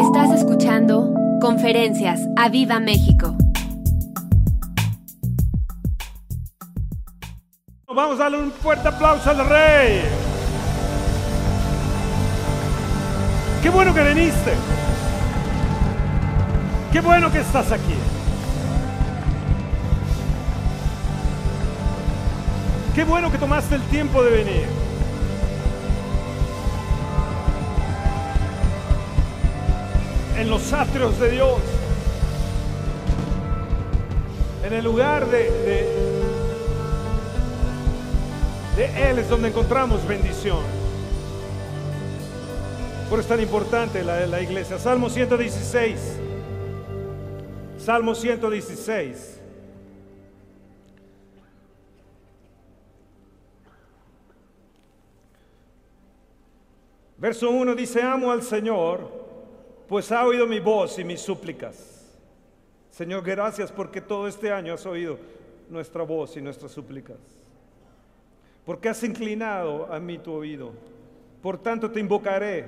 Estás escuchando Conferencias a Viva México. Vamos a darle un fuerte aplauso al rey. Qué bueno que viniste. Qué bueno que estás aquí. Qué bueno que tomaste el tiempo de venir. En los atrios de Dios. En el lugar de, de, Él es donde encontramos bendición. Por eso es tan importante la, la iglesia. Salmo 116. Salmo 116. Verso 1 dice, amo al Señor, pues ha oído mi voz y mis súplicas. Señor, gracias porque todo este año has oído nuestra voz y nuestras súplicas. Porque has inclinado a mí tu oído. Por tanto te invocaré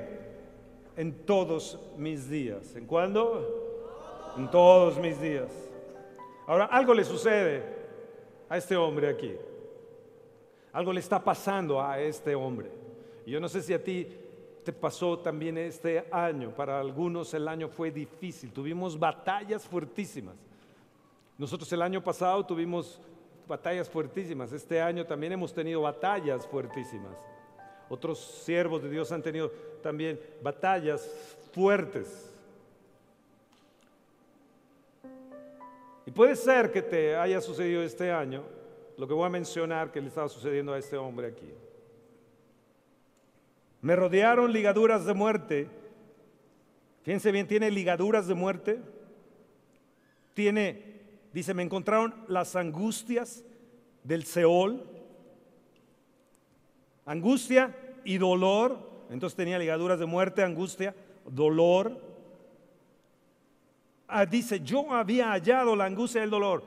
en todos mis días. ¿En cuándo? En todos mis días. Ahora, algo le sucede a este hombre aquí. Algo le está pasando a este hombre. Yo no sé si a ti te pasó también este año. Para algunos el año fue difícil. Tuvimos batallas fuertísimas. Nosotros el año pasado tuvimos batallas fuertísimas. Este año también hemos tenido batallas fuertísimas. Otros siervos de Dios han tenido también batallas fuertes. Y puede ser que te haya sucedido este año lo que voy a mencionar que le estaba sucediendo a este hombre aquí. Me rodearon ligaduras de muerte. Fíjense bien, tiene ligaduras de muerte. Tiene, dice, me encontraron las angustias del Seol. Angustia y dolor. Entonces tenía ligaduras de muerte, angustia, dolor. Ah, dice, yo había hallado la angustia y el dolor.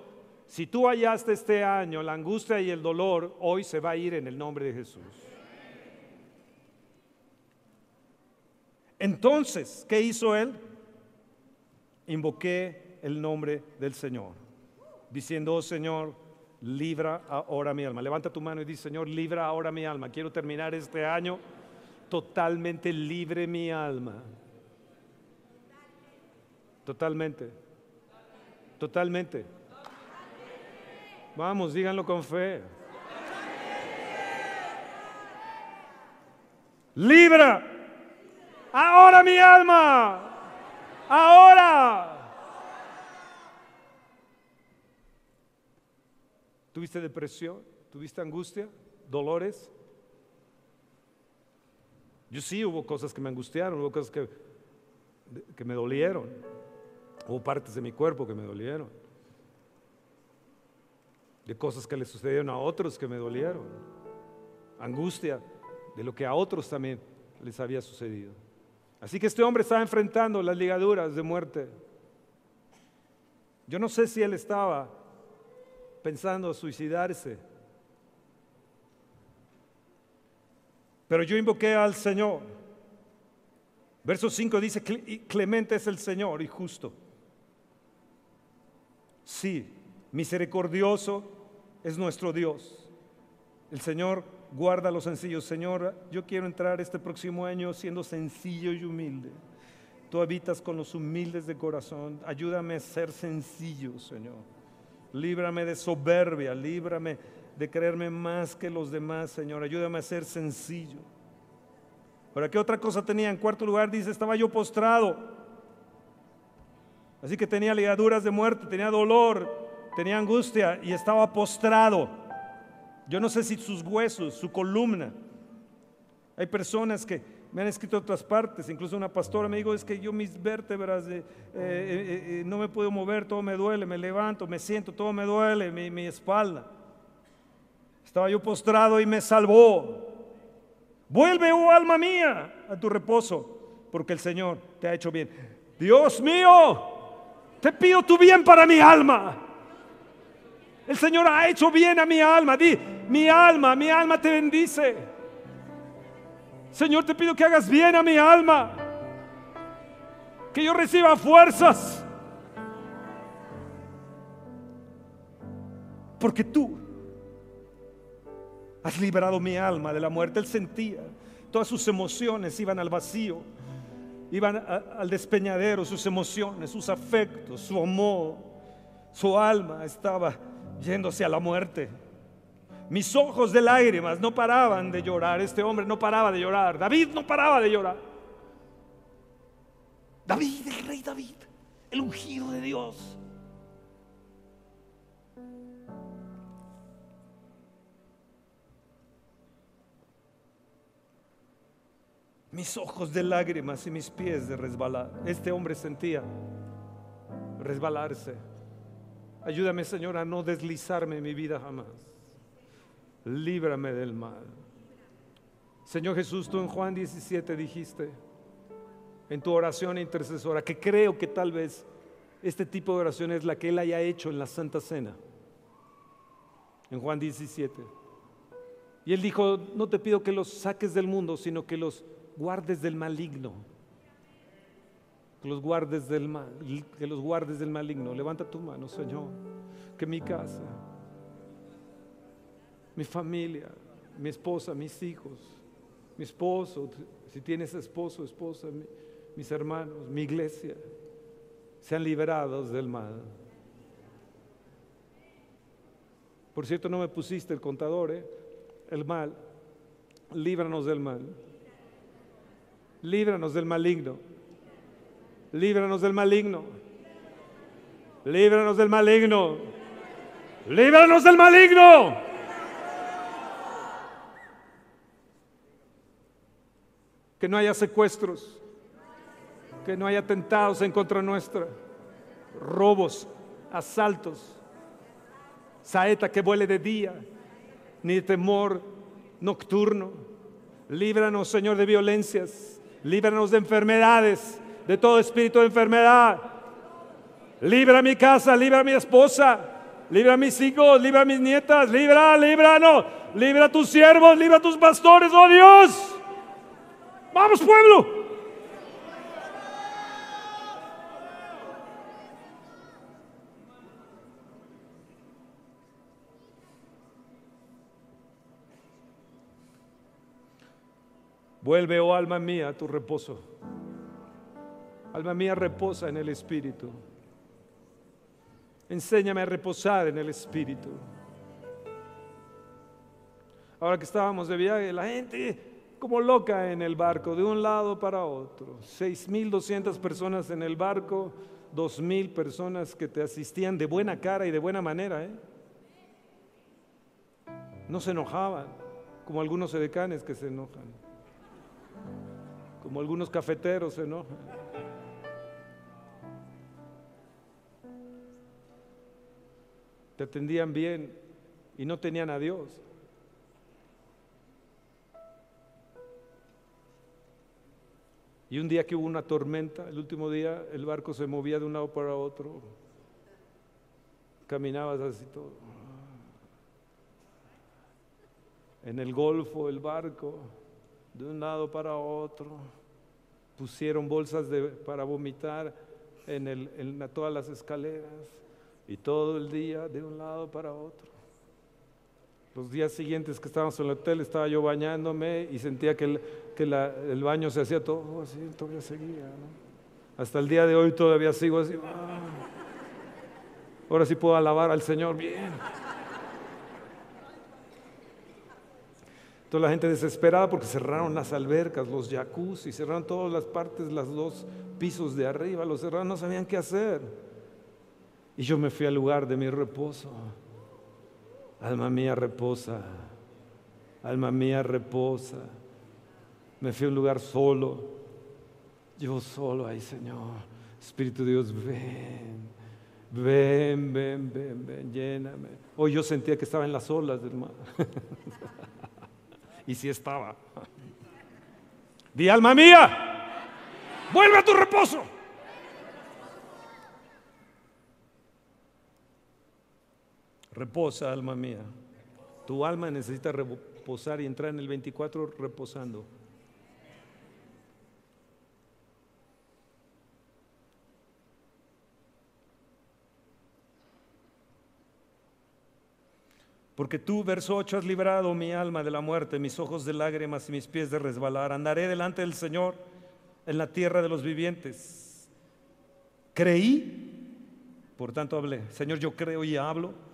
Si tú hallaste este año la angustia y el dolor, hoy se va a ir en el nombre de Jesús. Entonces, ¿qué hizo él? Invoqué el nombre del Señor, diciendo, oh Señor, libra ahora mi alma. Levanta tu mano y dice, Señor, libra ahora mi alma. Quiero terminar este año totalmente libre mi alma. Totalmente. Totalmente. Vamos, díganlo con fe. Libra ahora mi alma. Ahora. ¿Tuviste depresión? ¿Tuviste angustia? ¿Dolores? Yo sí hubo cosas que me angustiaron, hubo cosas que, que me dolieron, hubo partes de mi cuerpo que me dolieron, de cosas que le sucedieron a otros que me dolieron, angustia de lo que a otros también les había sucedido. Así que este hombre estaba enfrentando las ligaduras de muerte. Yo no sé si él estaba pensando suicidarse. Pero yo invoqué al Señor. Verso 5 dice, clemente es el Señor y justo. Sí, misericordioso es nuestro Dios. El Señor guarda a los sencillos. Señor, yo quiero entrar este próximo año siendo sencillo y humilde. Tú habitas con los humildes de corazón. Ayúdame a ser sencillo, Señor. Líbrame de soberbia, líbrame de creerme más que los demás, Señor. Ayúdame a ser sencillo. ¿Para qué otra cosa tenía? En cuarto lugar dice, estaba yo postrado. Así que tenía ligaduras de muerte, tenía dolor, tenía angustia y estaba postrado. Yo no sé si sus huesos, su columna. Hay personas que me han escrito otras partes, incluso una pastora me dijo, es que yo mis vértebras eh, eh, eh, no me puedo mover, todo me duele, me levanto, me siento, todo me duele, mi, mi espalda. Estaba yo postrado y me salvó. Vuelve, oh alma mía, a tu reposo, porque el Señor te ha hecho bien. Dios mío, te pido tu bien para mi alma. El Señor ha hecho bien a mi alma. Di, mi alma, mi alma te bendice. Señor, te pido que hagas bien a mi alma. que yo reciba fuerzas. Porque tú has liberado mi alma de la muerte. Él sentía, todas sus emociones iban al vacío, iban al despeñadero, sus emociones, sus afectos, su amor, su alma estaba yéndose a la muerte. Mis ojos de lágrimas no paraban de llorar. Este hombre no paraba de llorar. David no paraba de llorar. David, el rey David, el ungido de Dios. Mis ojos de lágrimas y mis pies de resbalar. Este hombre sentía resbalarse. Ayúdame, Señor, a no deslizarme en mi vida jamás líbrame del mal. Señor Jesús, tú en Juan 17 dijiste, en tu oración intercesora, que creo que tal vez este tipo de oración es la que Él haya hecho en la Santa Cena, en Juan 17. Y Él dijo, no te pido que los saques del mundo, sino que los guardes del maligno. Que los guardes del mal, que los guardes del maligno. Levanta tu mano, Señor, que mi casa mi familia, mi esposa, mis hijos, mi esposo, si tienes esposo, esposa, mis hermanos, mi iglesia, sean liberados del mal. Por cierto, no me pusiste el contador, ¿eh? el mal. Líbranos del mal. Líbranos del maligno. Líbranos del maligno. Líbranos del maligno. Líbranos del maligno. Que no haya secuestros, que no haya atentados en contra nuestra, robos, asaltos, saeta que vuele de día, ni temor nocturno. Líbranos, Señor, de violencias, líbranos de enfermedades, de todo espíritu de enfermedad. Libra mi casa, libra mi esposa, libra mis hijos, libra mis nietas, libra, líbranos, libra a tus siervos, libra a tus pastores, oh Dios. Vamos pueblo. Vuelve, oh alma mía, a tu reposo. Alma mía, reposa en el Espíritu. Enséñame a reposar en el Espíritu. Ahora que estábamos de viaje, la gente como loca en el barco, de un lado para otro. 6.200 personas en el barco, 2.000 personas que te asistían de buena cara y de buena manera. ¿eh? No se enojaban, como algunos edecanes que se enojan, como algunos cafeteros se enojan. Te atendían bien y no tenían a Dios. Y un día que hubo una tormenta, el último día el barco se movía de un lado para otro, caminabas así todo. En el golfo el barco, de un lado para otro, pusieron bolsas para vomitar en, en todas las escaleras y todo el día de un lado para otro. Los días siguientes que estábamos en el hotel estaba yo bañándome y sentía que el, baño se hacía todo así, todavía seguía. Hasta el día de hoy todavía sigo así. Ah. ahora sí puedo alabar al Señor bien. Toda la gente desesperada porque cerraron las albercas, los jacuzzi, cerraron todas las partes, los dos pisos de arriba, los cerraron, no sabían qué hacer. Y yo me fui al lugar de mi reposo. Alma mía reposa, alma mía reposa. Me fui a un lugar solo, yo solo ahí, Señor. Espíritu de Dios, ven, ven, ven, ven, ven, lléname. Hoy yo sentía que estaba en las olas mar. y sí estaba. Di alma mía, vuelve a tu reposo. Reposa, alma mía. Tu alma necesita reposar y entrar en el 24 reposando. Porque tú, verso 8, has librado mi alma de la muerte, mis ojos de lágrimas y mis pies de resbalar. Andaré delante del Señor en la tierra de los vivientes. Creí, por tanto hablé. Señor, yo creo y hablo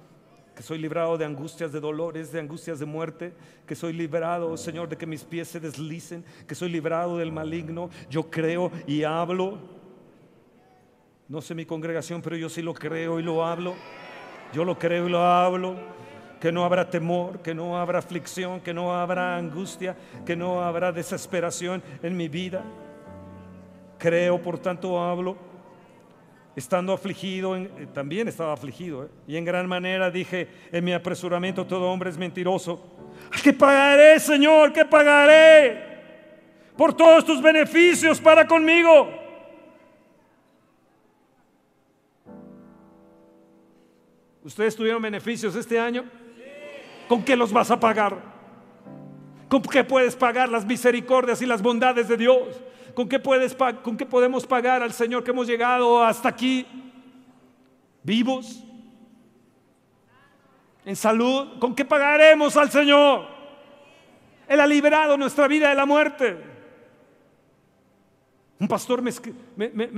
que soy librado de angustias, de dolores, de angustias de muerte, que soy librado, Señor, de que mis pies se deslicen, que soy librado del maligno. Yo creo y hablo. No sé mi congregación, pero yo sí lo creo y lo hablo. Yo lo creo y lo hablo que no habrá temor, que no habrá aflicción, que no habrá angustia, que no habrá desesperación en mi vida. Creo, por tanto hablo, estando afligido, eh, también estaba afligido, ¿eh? y en gran manera dije en mi apresuramiento, todo hombre es mentiroso. ¿Qué pagaré, Señor? ¿Qué pagaré? Por todos tus beneficios para conmigo. ¿Ustedes tuvieron beneficios este año? ¿Con qué los vas a pagar? ¿Con qué puedes pagar las misericordias y las bondades de Dios? ¿Con qué, puedes, ¿Con qué podemos pagar al Señor que hemos llegado hasta aquí? ¿Vivos? ¿En salud? ¿Con qué pagaremos al Señor? Él ha liberado nuestra vida de la muerte. Un pastor me,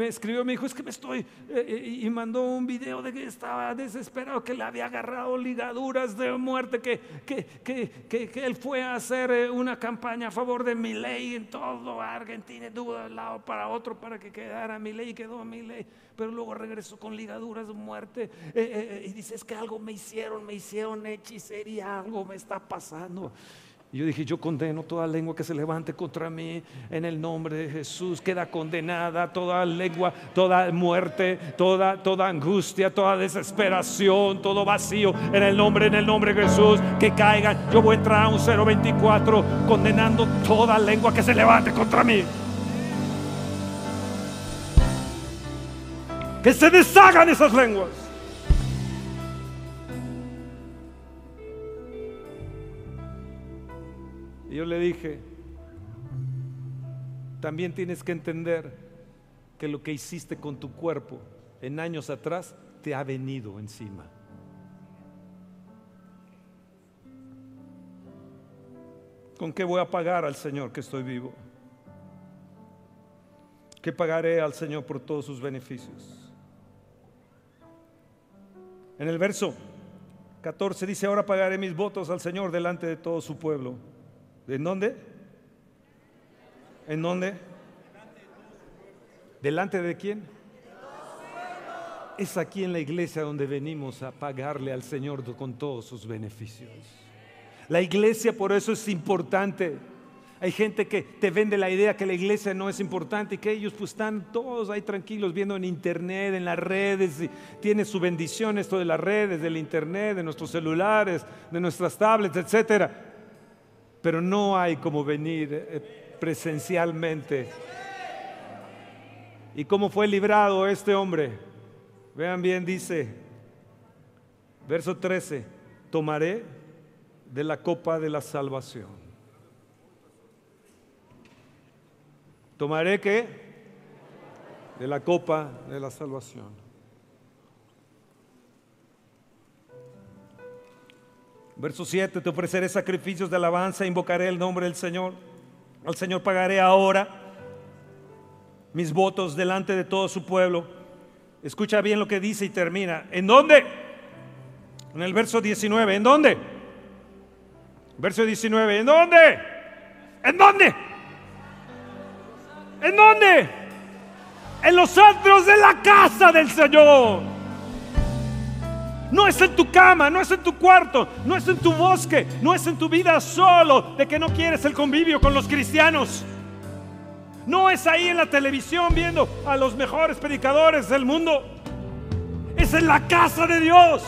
escribió, me dijo, es que me estoy, eh, eh, y mandó un video de que estaba desesperado, que le había agarrado ligaduras de muerte, que, que, él fue a hacer eh, una campaña a favor de mi ley en todo Argentina, estuvo de un lado para otro para que quedara mi ley, y quedó mi ley, pero luego regresó con ligaduras de muerte, y dice, es que algo me hicieron, me hicieron hechicería, algo me está pasando. Y yo dije, yo condeno toda lengua que se levante contra mí en el nombre de Jesús. Queda condenada toda lengua, toda muerte, toda, toda angustia, toda desesperación, todo vacío en el nombre, en el nombre de Jesús. Que caigan. Yo voy a entrar a un 024 condenando toda lengua que se levante contra mí. Que se deshagan esas lenguas. Y yo le dije, también tienes que entender que lo que hiciste con tu cuerpo en años atrás te ha venido encima. ¿Con qué voy a pagar al Señor que estoy vivo? ¿Qué pagaré al Señor por todos sus beneficios? En el verso 14 dice, ahora pagaré mis votos al Señor delante de todo su pueblo. ¿En dónde? ¿En dónde? ¿Delante de quién? Es aquí en la iglesia donde venimos a pagarle al Señor con todos sus beneficios. La iglesia por eso es importante. Hay gente que te vende la idea que la iglesia no es importante y que ellos pues están todos ahí tranquilos viendo en internet, en las redes, tiene su bendición esto de las redes, del internet, de nuestros celulares, de nuestras tablets, etcétera pero no hay como venir eh, presencialmente. ¿Y cómo fue librado este hombre? Vean bien, dice, verso 13, tomaré de la copa de la salvación. ¿Tomaré qué? De la copa de la salvación. Verso 7, te ofreceré sacrificios de alabanza, invocaré el nombre del Señor. Al Señor pagaré ahora mis votos delante de todo su pueblo. Escucha bien lo que dice y termina. ¿En dónde? En el verso 19. ¿En dónde? Verso 19. ¿En dónde? ¿En dónde? ¿En dónde? En los antros de la casa del Señor. No es en tu cama, no es en tu cuarto, no es en tu bosque, no es en tu vida solo de que no quieres el convivio con los cristianos. No es ahí en la televisión viendo a los mejores predicadores del mundo. Es en la casa de Dios.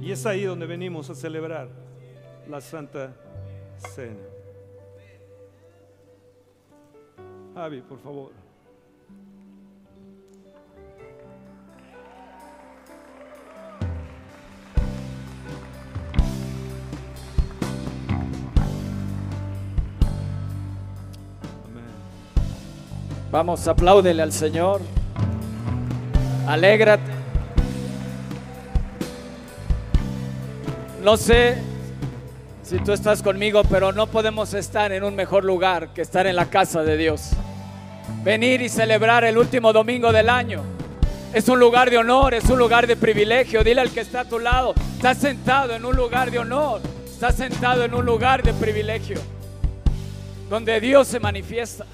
Y es ahí donde venimos a celebrar la Santa Cena. Javi, por favor. Vamos, apláudele al Señor. Alégrate. No sé si tú estás conmigo, pero no podemos estar en un mejor lugar que estar en la casa de Dios. Venir y celebrar el último domingo del año. Es un lugar de honor, es un lugar de privilegio. Dile al que está a tu lado, está sentado en un lugar de honor, está sentado en un lugar de privilegio, donde Dios se manifiesta,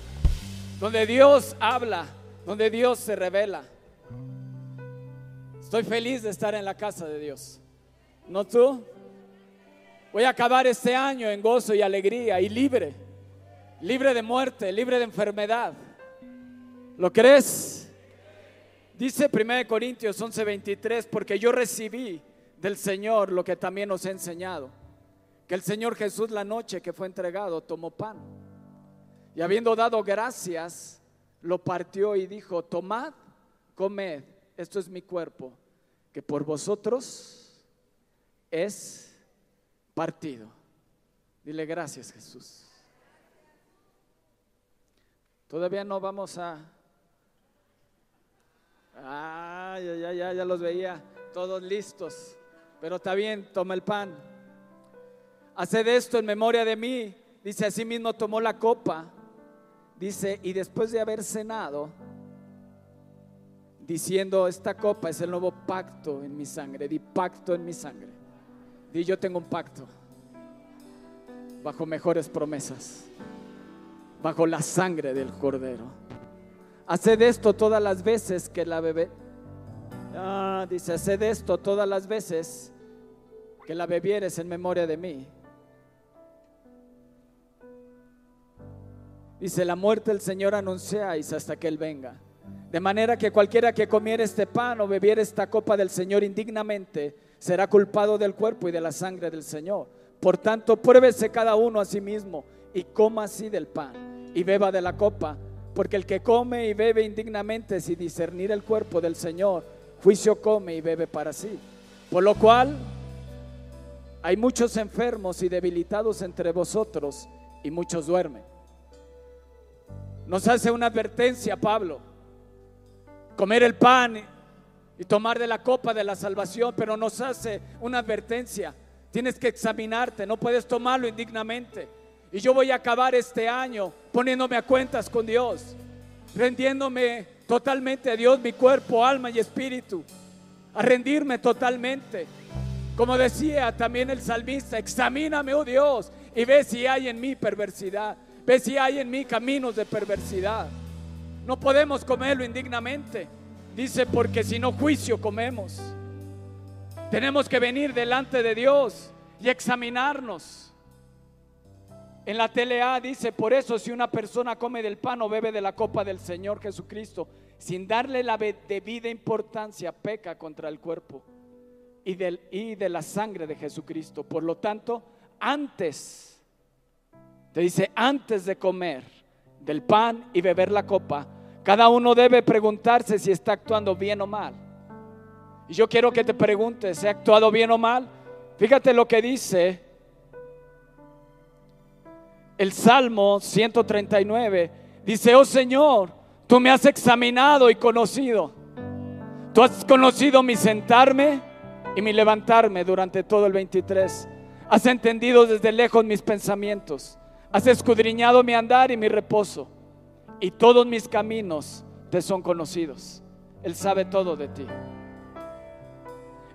donde Dios habla, donde Dios se revela. Estoy feliz de estar en la casa de Dios. ¿No tú? Voy a acabar este año en gozo y alegría y libre. Libre de muerte, libre de enfermedad. ¿Lo crees? Dice 1 Corintios 11:23, porque yo recibí del Señor lo que también os he enseñado. Que el Señor Jesús la noche que fue entregado tomó pan. Y habiendo dado gracias, lo partió y dijo, tomad, comed, esto es mi cuerpo, que por vosotros es partido. Dile gracias Jesús. Todavía no vamos a... Ah, ya, ya, ya, ya los veía todos listos. Pero está bien, toma el pan. Haced esto en memoria de mí. Dice, así mismo tomó la copa. Dice, y después de haber cenado, diciendo, esta copa es el nuevo pacto en mi sangre. Di pacto en mi sangre. Di, yo tengo un pacto. Bajo mejores promesas. Bajo la sangre del cordero. Haced esto todas las veces que la bebé. Ah, dice, haced esto todas las veces que la bebieres en memoria de mí. Dice, la muerte del Señor anunciáis hasta que Él venga. De manera que cualquiera que comiera este pan o bebiera esta copa del Señor indignamente, será culpado del cuerpo y de la sangre del Señor. Por tanto, pruébese cada uno a sí mismo y coma así del pan y beba de la copa, porque el que come y bebe indignamente sin discernir el cuerpo del Señor, juicio come y bebe para sí. Por lo cual, hay muchos enfermos y debilitados entre vosotros y muchos duermen. Nos hace una advertencia Pablo. Comer el pan y tomar de la copa de la salvación, pero nos hace una advertencia. Tienes que examinarte, no puedes tomarlo indignamente. Y yo voy a acabar este año poniéndome a cuentas con Dios, rendiéndome totalmente a Dios, mi cuerpo, alma y espíritu, a rendirme totalmente. Como decía también el salmista, examíname, oh Dios, y ve si hay en mí perversidad, ve si hay en mí caminos de perversidad. No podemos comerlo indignamente. Dice, porque si no juicio comemos. Tenemos que venir delante de Dios y examinarnos. En la TLA dice, por eso si una persona come del pan o bebe de la copa del Señor Jesucristo, sin darle la debida importancia, peca contra el cuerpo y, y de la sangre de Jesucristo. Por lo tanto, antes, te dice, antes de comer del pan y beber la copa, cada uno debe preguntarse si está actuando bien o mal. Y yo quiero que te preguntes, ¿he actuado bien o mal? Fíjate lo que dice el Salmo 139. Dice, oh Señor, tú me has examinado y conocido. Tú has conocido mi sentarme y mi levantarme durante todo el 23. Has entendido desde lejos mis pensamientos. Has escudriñado mi andar y mi reposo. Y todos mis caminos te son conocidos. Él sabe todo de ti.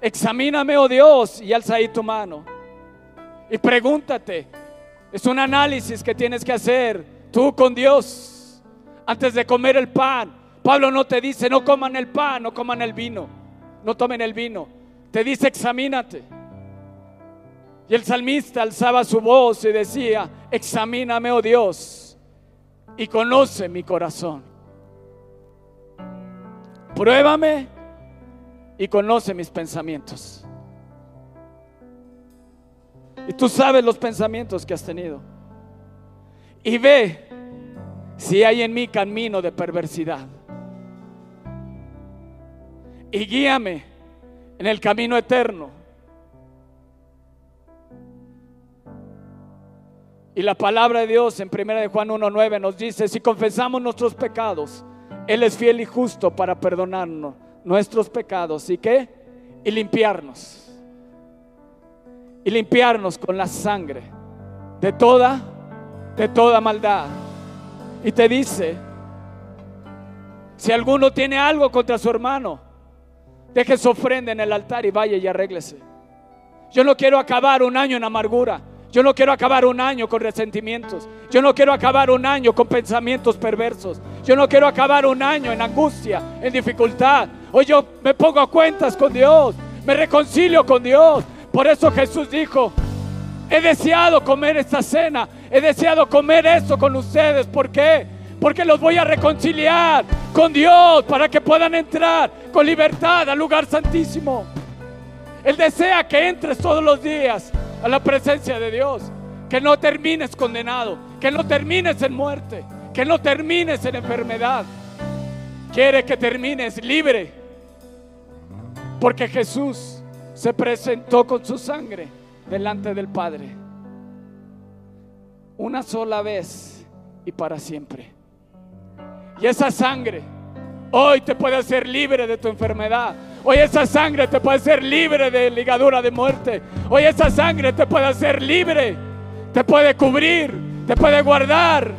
Examíname, oh Dios, y alza ahí tu mano. Y pregúntate. Es un análisis que tienes que hacer tú con Dios antes de comer el pan. Pablo no te dice, no coman el pan, no coman el vino, no tomen el vino. Te dice, examínate. Y el salmista alzaba su voz y decía, examíname, oh Dios, y conoce mi corazón. Pruébame y conoce mis pensamientos. Y tú sabes los pensamientos que has tenido. Y ve si hay en mí camino de perversidad. Y guíame en el camino eterno. Y la palabra de Dios en 1 de Juan 1.9 nos dice, si confesamos nuestros pecados, Él es fiel y justo para perdonarnos nuestros pecados. ¿Y qué? Y limpiarnos. y limpiarnos con la sangre de toda, de toda maldad. Y te dice, si alguno tiene algo contra su hermano, deje su ofrenda en el altar y vaya y arréglese. Yo no quiero acabar un año en amargura. Yo no quiero acabar un año con resentimientos. Yo no quiero acabar un año con pensamientos perversos. Yo no quiero acabar un año en angustia, en dificultad. Hoy yo me pongo a cuentas con Dios. Me reconcilio con Dios. Por eso Jesús dijo, he deseado comer esta cena. He deseado comer esto con ustedes. ¿Por qué? Porque los voy a reconciliar con Dios para que puedan entrar con libertad al lugar santísimo. Él desea que entres todos los días a la presencia de Dios. Que no termines condenado, que no termines en muerte, que no termines en enfermedad. Quiere que termines libre. Porque Jesús se presentó con su sangre delante del Padre. Una sola vez y para siempre. Y esa sangre hoy te puede hacer libre de tu enfermedad. Hoy esa sangre te puede hacer libre de ligadura de muerte. Hoy esa sangre te puede hacer libre. Te puede cubrir, te puede guardar,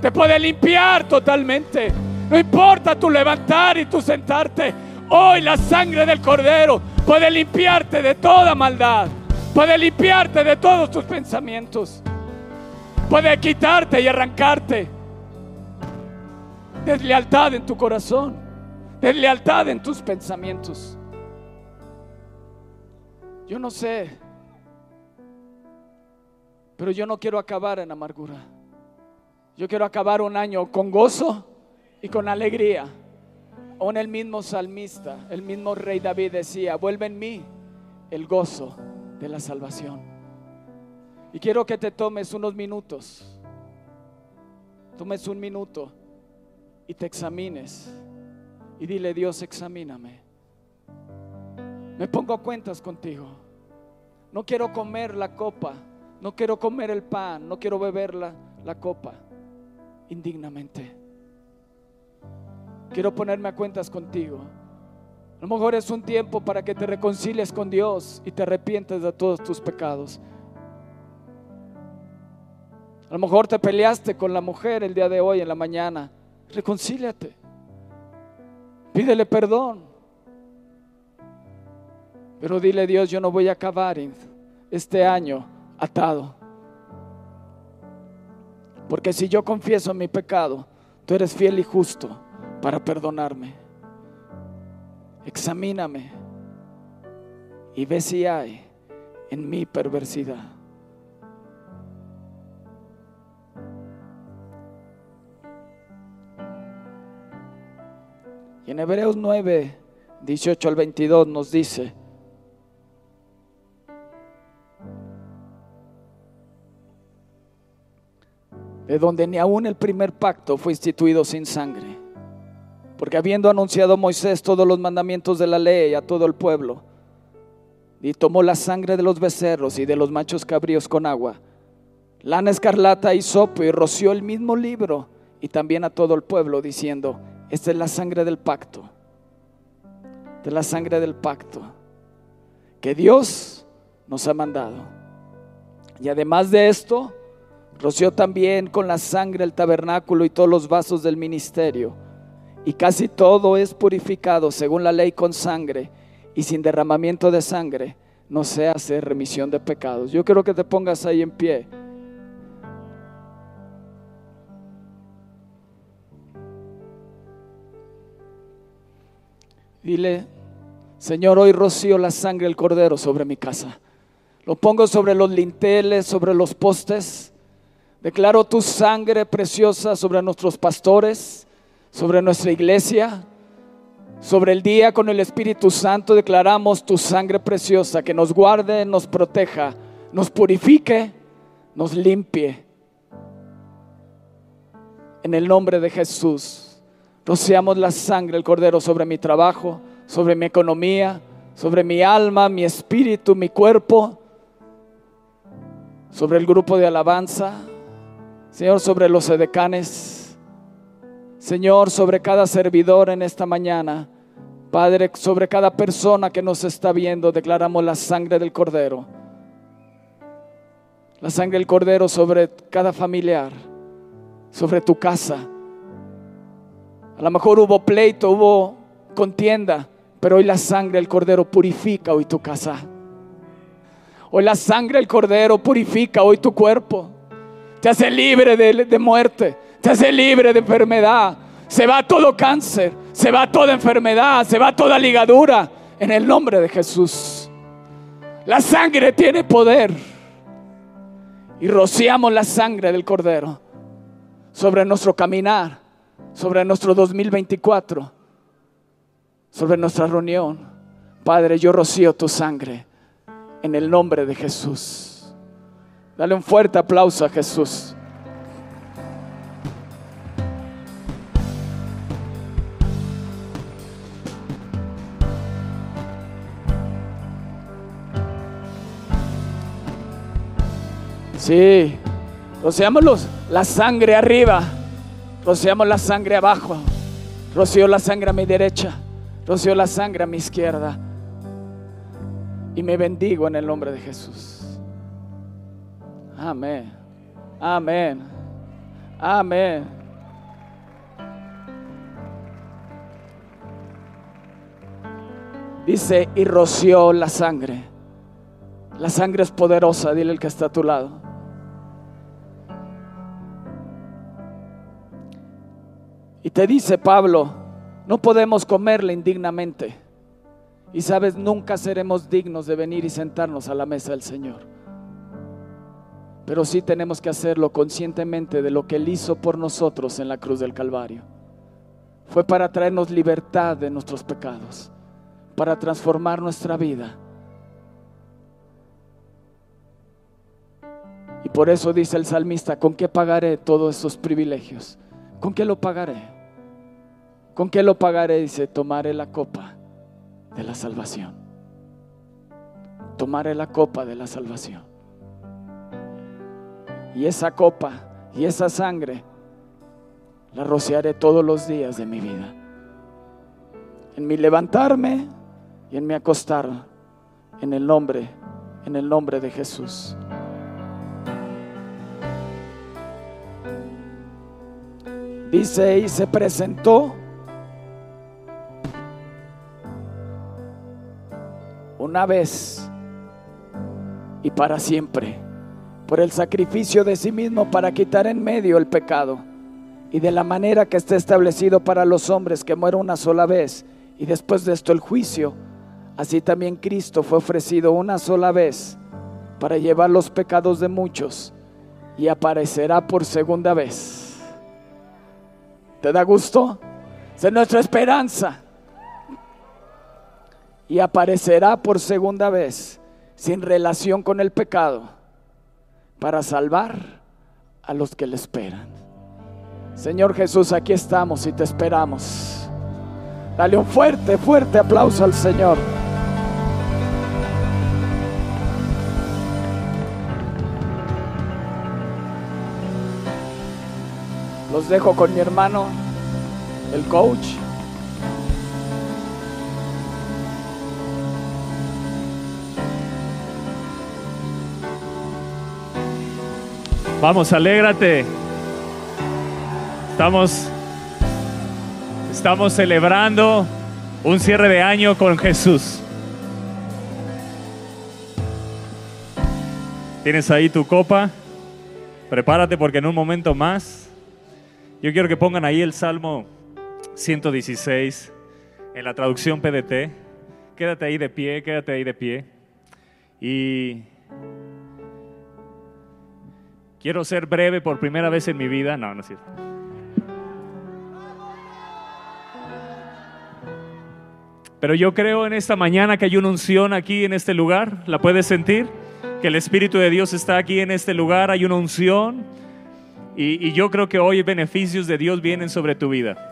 te puede limpiar totalmente. No importa tu levantar y tu sentarte. Hoy la sangre del cordero puede limpiarte de toda maldad. Puede limpiarte de todos tus pensamientos. Puede quitarte y arrancarte deslealtad en tu corazón, deslealtad en tus pensamientos. Yo no sé, pero yo no quiero acabar en amargura. Yo quiero acabar un año con gozo y con alegría. Aún el mismo salmista, el mismo rey David decía, vuelve en mí el gozo de la salvación. Y quiero que te tomes unos minutos, tomes un minuto y te examines y dile, Dios, examíname. Me pongo cuentas contigo. No quiero comer la copa, no quiero comer el pan, no quiero beber la, la copa indignamente. Quiero ponerme a cuentas contigo. A lo mejor es un tiempo para que te reconcilies con Dios y te arrepientes de todos tus pecados. A lo mejor te peleaste con la mujer el día de hoy en la mañana. Reconcíliate. Pídele perdón. Pero dile Dios, yo no voy a acabar este año atado. Porque si yo confieso mi pecado, tú eres fiel y justo para perdonarme. Examíname y ve si hay en mi perversidad. Y en Hebreos 9, 18 al 22 nos dice, de donde ni aún el primer pacto fue instituido sin sangre. Porque habiendo anunciado Moisés todos los mandamientos de la ley a todo el pueblo, y tomó la sangre de los becerros y de los machos cabríos con agua, lana escarlata y sopo y roció el mismo libro y también a todo el pueblo, diciendo, esta es la sangre del pacto, de la sangre del pacto que Dios nos ha mandado. Y además de esto, roció también con la sangre el tabernáculo y todos los vasos del ministerio. Y casi todo es purificado según la ley con sangre y sin derramamiento de sangre no se hace remisión de pecados. Yo quiero que te pongas ahí en pie. Dile, Señor, hoy rocío la sangre del cordero sobre mi casa. Lo pongo sobre los linteles, sobre los postes. Declaro tu sangre preciosa sobre nuestros pastores, sobre nuestra iglesia, sobre el día con el Espíritu Santo. Declaramos tu sangre preciosa que nos guarde, nos proteja, nos purifique, nos limpie. En el nombre de Jesús. Rociamos la sangre del cordero sobre mi trabajo, sobre mi economía, sobre mi alma, mi espíritu, mi cuerpo, sobre el grupo de alabanza, Señor, sobre los edecanes, Señor, sobre cada servidor en esta mañana, Padre, sobre cada persona que nos está viendo, declaramos la sangre del cordero. La sangre del cordero sobre cada familiar, sobre tu casa. A lo mejor hubo pleito, hubo contienda, pero hoy la sangre del cordero purifica hoy tu casa. Hoy la sangre del cordero purifica hoy tu cuerpo. Te hace libre de, de muerte, te hace libre de enfermedad. Se va todo cáncer, se va toda enfermedad, se va toda ligadura en el nombre de Jesús. La sangre tiene poder. Y rociamos la sangre del cordero sobre nuestro caminar, sobre nuestro 2024, sobre nuestra reunión. Padre, yo rocío tu sangre en el nombre de Jesús. Dale un fuerte aplauso a Jesús. Sí, rociamos los, la sangre arriba, rociamos la sangre abajo, rocío la sangre a mi derecha, rocío la sangre a mi izquierda y me bendigo en el nombre de Jesús. Amén, amén, amén. Dice, y roció la sangre. La sangre es poderosa, dile el que está a tu lado. Y te dice Pablo, no podemos comerla indignamente. Y sabes, nunca seremos dignos de venir y sentarnos a la mesa del Señor. Pero sí tenemos que hacerlo conscientemente de lo que Él hizo por nosotros en la cruz del Calvario. Fue para traernos libertad de nuestros pecados, para transformar nuestra vida. Y por eso dice el salmista, ¿con qué pagaré todos esos privilegios? ¿Con qué lo pagaré? ¿Con qué lo pagaré? Dice, tomaré la copa de la salvación. Tomaré la copa de la salvación. Y esa copa y esa sangre la rociaré todos los días de mi vida. En mi levantarme y en mi acostar en el nombre, en el nombre de Jesús. Dice, y se presentó. Una vez. Y para siempre. Por el sacrificio de sí mismo para quitar en medio el pecado. Y de la manera que está establecido para los hombres que mueren una sola vez. Y después de esto el juicio, así también Cristo fue ofrecido una sola vez. Para llevar los pecados de muchos. Y aparecerá por segunda vez ¿Te da gusto? Es nuestra esperanza. Y aparecerá por segunda vez sin relación con el pecado para salvar a los que le esperan. Señor Jesús, aquí estamos y te esperamos. Dale un fuerte, fuerte aplauso al Señor. Los dejo con mi hermano, el coach. Vamos, alégrate. Estamos estamos celebrando un cierre de año con Jesús. Tienes ahí tu copa. Prepárate porque en un momento más yo quiero que pongan ahí el Salmo 116 en la traducción PDT. Quédate ahí de pie, quédate ahí de pie. Y quiero ser breve por primera vez en mi vida. No, no es cierto. Pero yo creo en esta mañana que hay una unción aquí en este lugar. ¿La puedes sentir? Que el Espíritu de Dios está aquí en este lugar. Hay una unción y, yo creo que hoy beneficios de Dios vienen sobre tu vida.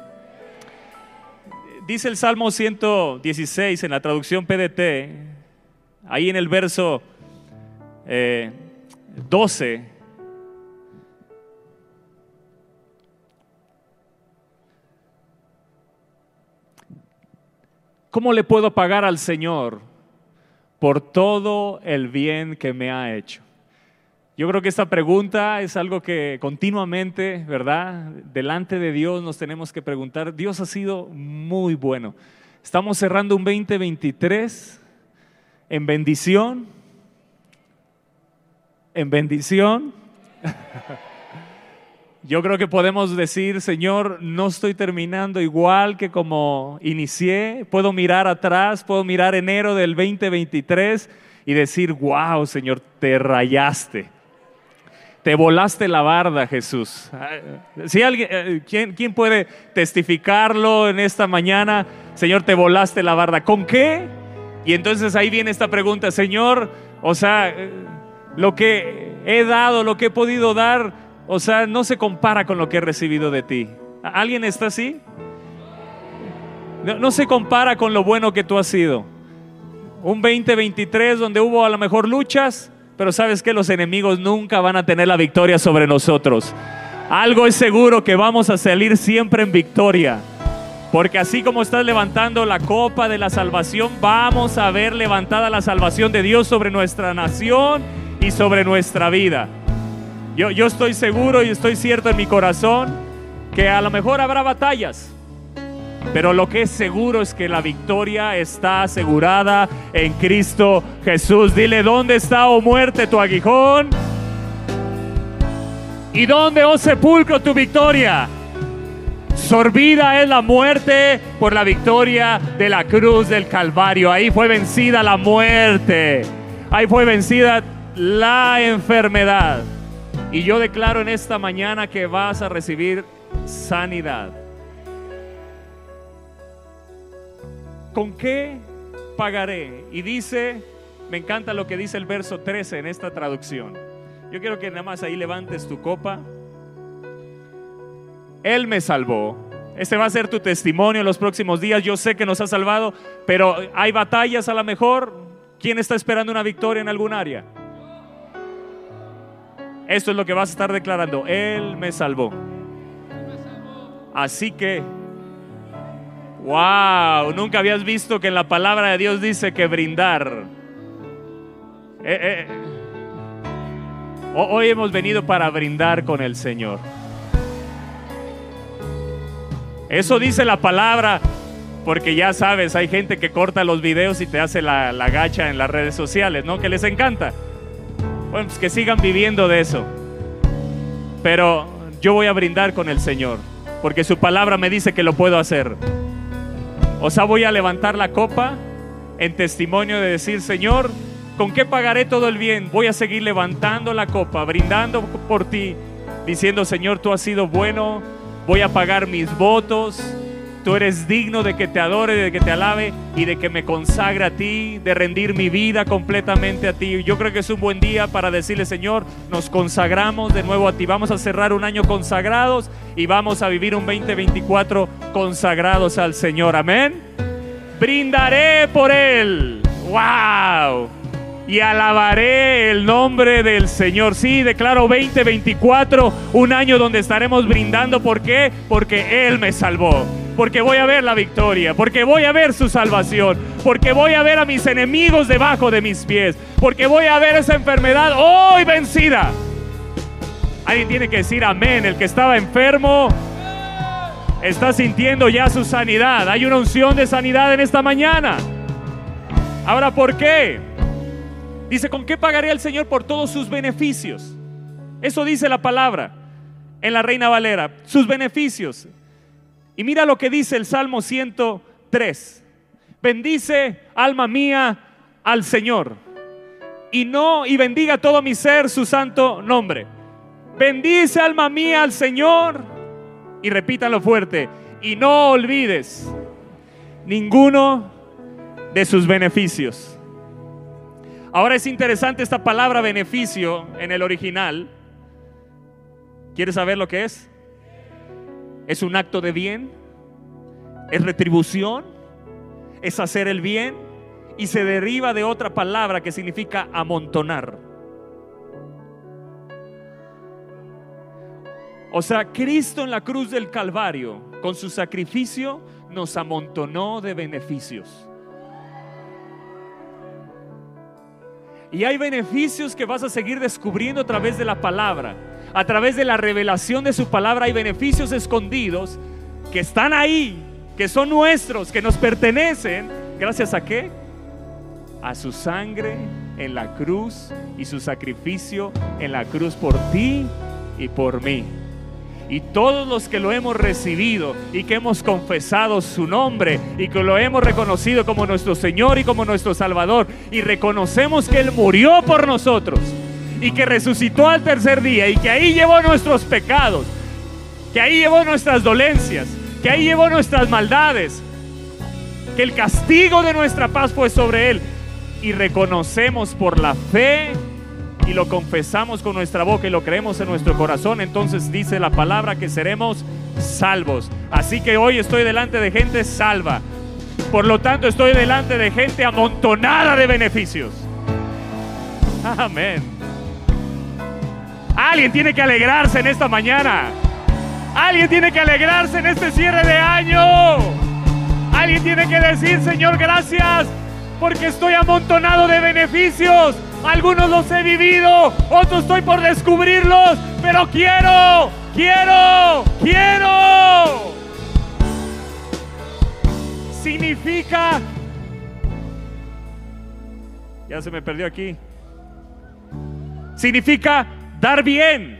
Dice el Salmo 116 en la traducción PDT, ahí en el verso 12. Eh, ¿Cómo le puedo pagar al Señor por todo el bien que me ha hecho? Yo creo que esta pregunta es algo que continuamente, ¿verdad? Delante de Dios nos tenemos que preguntar. Dios ha sido muy bueno. Estamos cerrando un 2023 en bendición, en bendición. Yo creo que podemos decir, Señor, no estoy terminando igual que como inicié. Puedo mirar atrás, puedo mirar enero del 2023 y decir, wow, Señor, te rayaste. Te volaste la barda, Jesús. Si alguien, eh, ¿quién, ¿quién, puede testificarlo en esta mañana? Señor, te volaste la barda. ¿Con qué? Y entonces ahí viene esta pregunta, Señor, o sea, eh, lo que he dado, lo que he podido dar, o sea, no se compara con lo que he recibido de ti. ¿Alguien está así? No, se compara con lo bueno que tú has sido. Un 2023 donde hubo a lo mejor luchas, pero sabes que los enemigos nunca van a tener la victoria sobre nosotros. Algo es seguro que vamos a salir siempre en victoria. Porque así como estás levantando la copa de la salvación, vamos a ver levantada la salvación de Dios sobre nuestra nación y sobre nuestra vida. Yo, estoy seguro y estoy cierto en mi corazón que a lo mejor habrá batallas, pero lo que es seguro es que la victoria está asegurada en Cristo Jesús. Dile, ¿dónde está, oh muerte, tu aguijón? ¿Y dónde, oh sepulcro, tu victoria? Sorbida es la muerte por la victoria de la cruz del Calvario. Ahí fue vencida la muerte. Ahí fue vencida la enfermedad. Y yo declaro en esta mañana que vas a recibir sanidad. ¿Con qué pagaré? Y dice, me encanta lo que dice el verso 13 en esta traducción. Yo quiero que nada más ahí levantes tu copa. Él me salvó. Este va a ser tu testimonio en los próximos días. Yo sé que nos ha salvado, pero hay batallas a lo mejor. ¿Quién está esperando una victoria en algún área? Esto es lo que vas a estar declarando. Él me salvó. Así que, wow, nunca habías visto que en la palabra de Dios dice que brindar. Eh, eh, hoy hemos venido para brindar con el Señor. Eso dice la palabra, porque ya sabes, hay gente que corta los videos y te hace la, la gacha en las redes sociales, ¿no? Que les encanta. Bueno, pues que sigan viviendo de eso. Pero yo voy a brindar con el Señor, porque su palabra me dice que lo puedo hacer. O sea, voy a levantar la copa en testimonio de decir, Señor, ¿con qué pagaré todo el bien? Voy a seguir levantando la copa, brindando por ti, diciendo, Señor, tú has sido bueno, voy a pagar mis votos, Tú eres digno de que te adore, de que te alabe y de que me consagre a ti, de rendir mi vida completamente a ti. Yo creo que es un buen día para decirle, Señor, nos consagramos de nuevo a ti. Vamos a cerrar un año consagrados y vamos a vivir un 2024 consagrados al Señor. Amén. Brindaré por Él. ¡Wow! y alabaré el nombre del Señor. Sí, declaro 2024, un año donde estaremos brindando. ¿Por qué? Porque Él me salvó porque voy a ver la victoria, porque voy a ver su salvación, porque voy a ver a mis enemigos debajo de mis pies, porque voy a ver esa enfermedad hoy vencida. Alguien tiene que decir amén, el que estaba enfermo está sintiendo ya su sanidad. Hay una unción de sanidad en esta mañana. Ahora, ¿por qué? Dice, ¿con qué pagaría el Señor por todos sus beneficios? Eso dice la palabra en la Reina Valera, sus beneficios. Y mira lo que dice el Salmo 103. Bendice, alma mía, al Señor. Y no, y bendiga todo mi ser su santo nombre. Bendice, alma mía, al Señor. Y repítalo fuerte. Y no olvides ninguno de sus beneficios. Ahora es interesante esta palabra beneficio en el original. ¿Quieres saber lo que es? ¿Es un acto de bien? ¿Es retribución? ¿Es hacer el bien? Y se deriva de otra palabra que significa amontonar. O sea, Cristo en la cruz del Calvario, con su sacrificio, nos amontonó de beneficios. Y hay beneficios que vas a seguir descubriendo a través de la palabra. A través de la revelación de su palabra hay beneficios escondidos que están ahí, que son nuestros, que nos pertenecen. ¿Gracias a qué? A su sangre en la cruz y su sacrificio en la cruz por ti y por mí. Y todos los que lo hemos recibido y que hemos confesado su nombre y que lo hemos reconocido como nuestro Señor y como nuestro Salvador y reconocemos que Él murió por nosotros y que resucitó al tercer día y que ahí llevó nuestros pecados, que ahí llevó nuestras dolencias, que ahí llevó nuestras maldades, que el castigo de nuestra paz fue sobre Él y reconocemos por la fe y lo confesamos con nuestra boca y lo creemos en nuestro corazón, entonces dice la palabra que seremos salvos. Así que hoy estoy delante de gente salva. Por lo tanto, estoy delante de gente amontonada de beneficios. Amén. Alguien tiene que alegrarse en esta mañana. Alguien tiene que alegrarse en este cierre de año. Alguien tiene que decir, Señor, gracias porque estoy amontonado de beneficios. Algunos los he vivido, otros estoy por descubrirlos, pero quiero, quiero, quiero. Significa... Ya se me perdió aquí. Significa dar bien,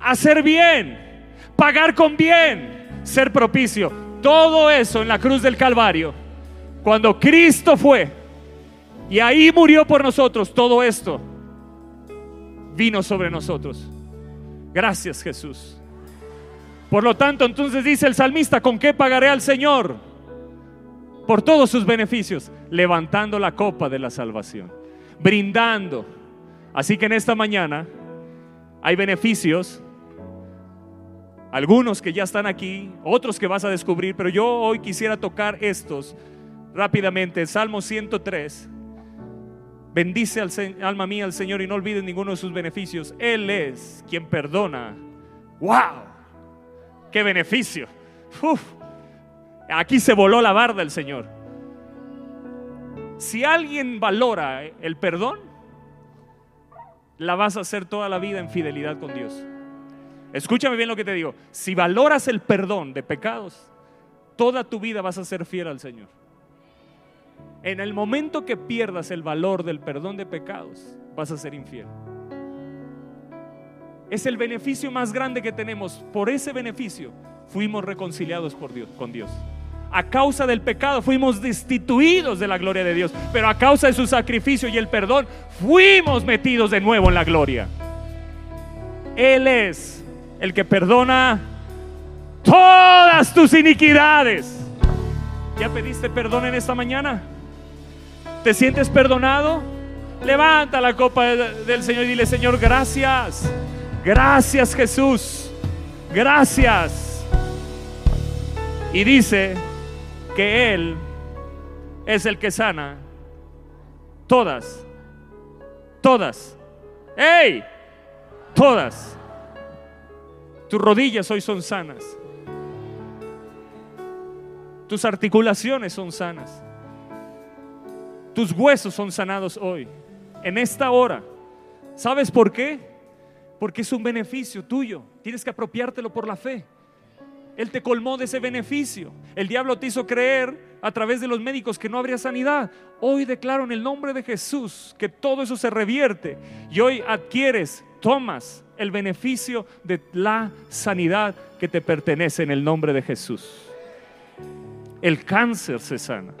hacer bien, pagar con bien, ser propicio. Todo eso en la cruz del Calvario. Cuando Cristo fue y ahí murió por nosotros todo esto. Vino sobre nosotros. Gracias Jesús. Por lo tanto, entonces dice el salmista, ¿con qué pagaré al Señor? Por todos sus beneficios, levantando la copa de la salvación, brindando. Así que en esta mañana hay beneficios, algunos que ya están aquí, otros que vas a descubrir, pero yo hoy quisiera tocar estos rápidamente. Salmo 103, Bendice al, alma mía al Señor y no olvides ninguno de sus beneficios. Él es quien perdona. ¡Wow! ¡Qué beneficio! Aquí se voló la barda el Señor. Si alguien valora el perdón, la vas a hacer toda la vida en fidelidad con Dios. Escúchame bien lo que te digo. Si valoras el perdón de pecados, toda tu vida vas a ser fiel al Señor. En el momento que pierdas el valor del perdón de pecados, vas a ser infiel. Es el beneficio más grande que tenemos. Por ese beneficio fuimos reconciliados por Dios, con Dios. A causa del pecado fuimos destituidos de la gloria de Dios, pero a causa de su sacrificio y el perdón fuimos metidos de nuevo en la gloria. Él es el que perdona todas tus iniquidades. ¿Ya pediste perdón en esta mañana? ¿Te sientes perdonado? Levanta la copa del Señor y dile, Señor, gracias. Gracias Jesús. Gracias. Y dice que Él es el que sana todas, todas. ¡Ey! Todas. Tus rodillas hoy son sanas. Tus articulaciones son sanas. Tus huesos son sanados hoy, en esta hora. ¿Sabes por qué? Porque es un beneficio tuyo. Tienes que apropiártelo por la fe. Él te colmó de ese beneficio. El diablo te hizo creer a través de los médicos que no habría sanidad. Hoy declaro en el nombre de Jesús que todo eso se revierte y hoy adquieres, tomas el beneficio de la sanidad que te pertenece en el nombre de Jesús. El cáncer se sana.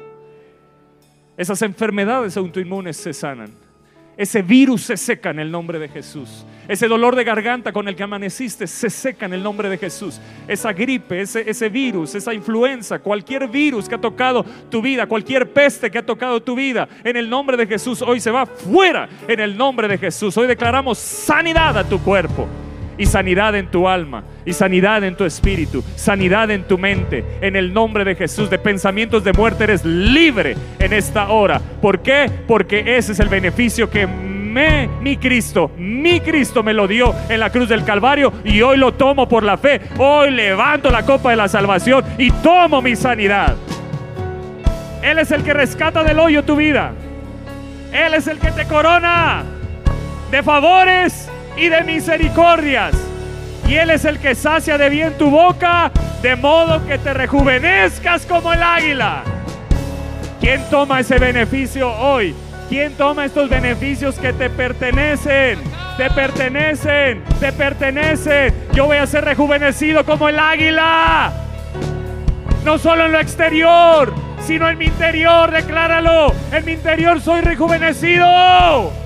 Esas enfermedades autoinmunes se sanan. Ese virus se seca en el nombre de Jesús. Ese dolor de garganta con el que amaneciste se seca en el nombre de Jesús. Esa gripe, ese, ese, virus, esa influenza, cualquier virus que ha tocado tu vida, cualquier peste que ha tocado tu vida, en el nombre de Jesús hoy se va fuera en el nombre de Jesús. Hoy declaramos sanidad a tu cuerpo y sanidad en tu alma, y sanidad en tu espíritu, sanidad en tu mente. En el nombre de Jesús, de pensamientos de muerte eres libre en esta hora. ¿Por qué? Porque ese es el beneficio que me, mi Cristo, mi Cristo me lo dio en la cruz del Calvario y hoy lo tomo por la fe. Hoy levanto la copa de la salvación y tomo mi sanidad. Él es el que rescata del hoyo tu vida. Él es el que te corona de favores y de misericordias. Y Él es el que sacia de bien tu boca, de modo que te rejuvenezcas como el águila. ¿Quién toma ese beneficio hoy? ¿Quién toma estos beneficios que te pertenecen? Te pertenecen, te pertenecen. Yo voy a ser rejuvenecido como el águila. No solo en lo exterior, sino en mi interior. Decláralo. En mi interior soy rejuvenecido.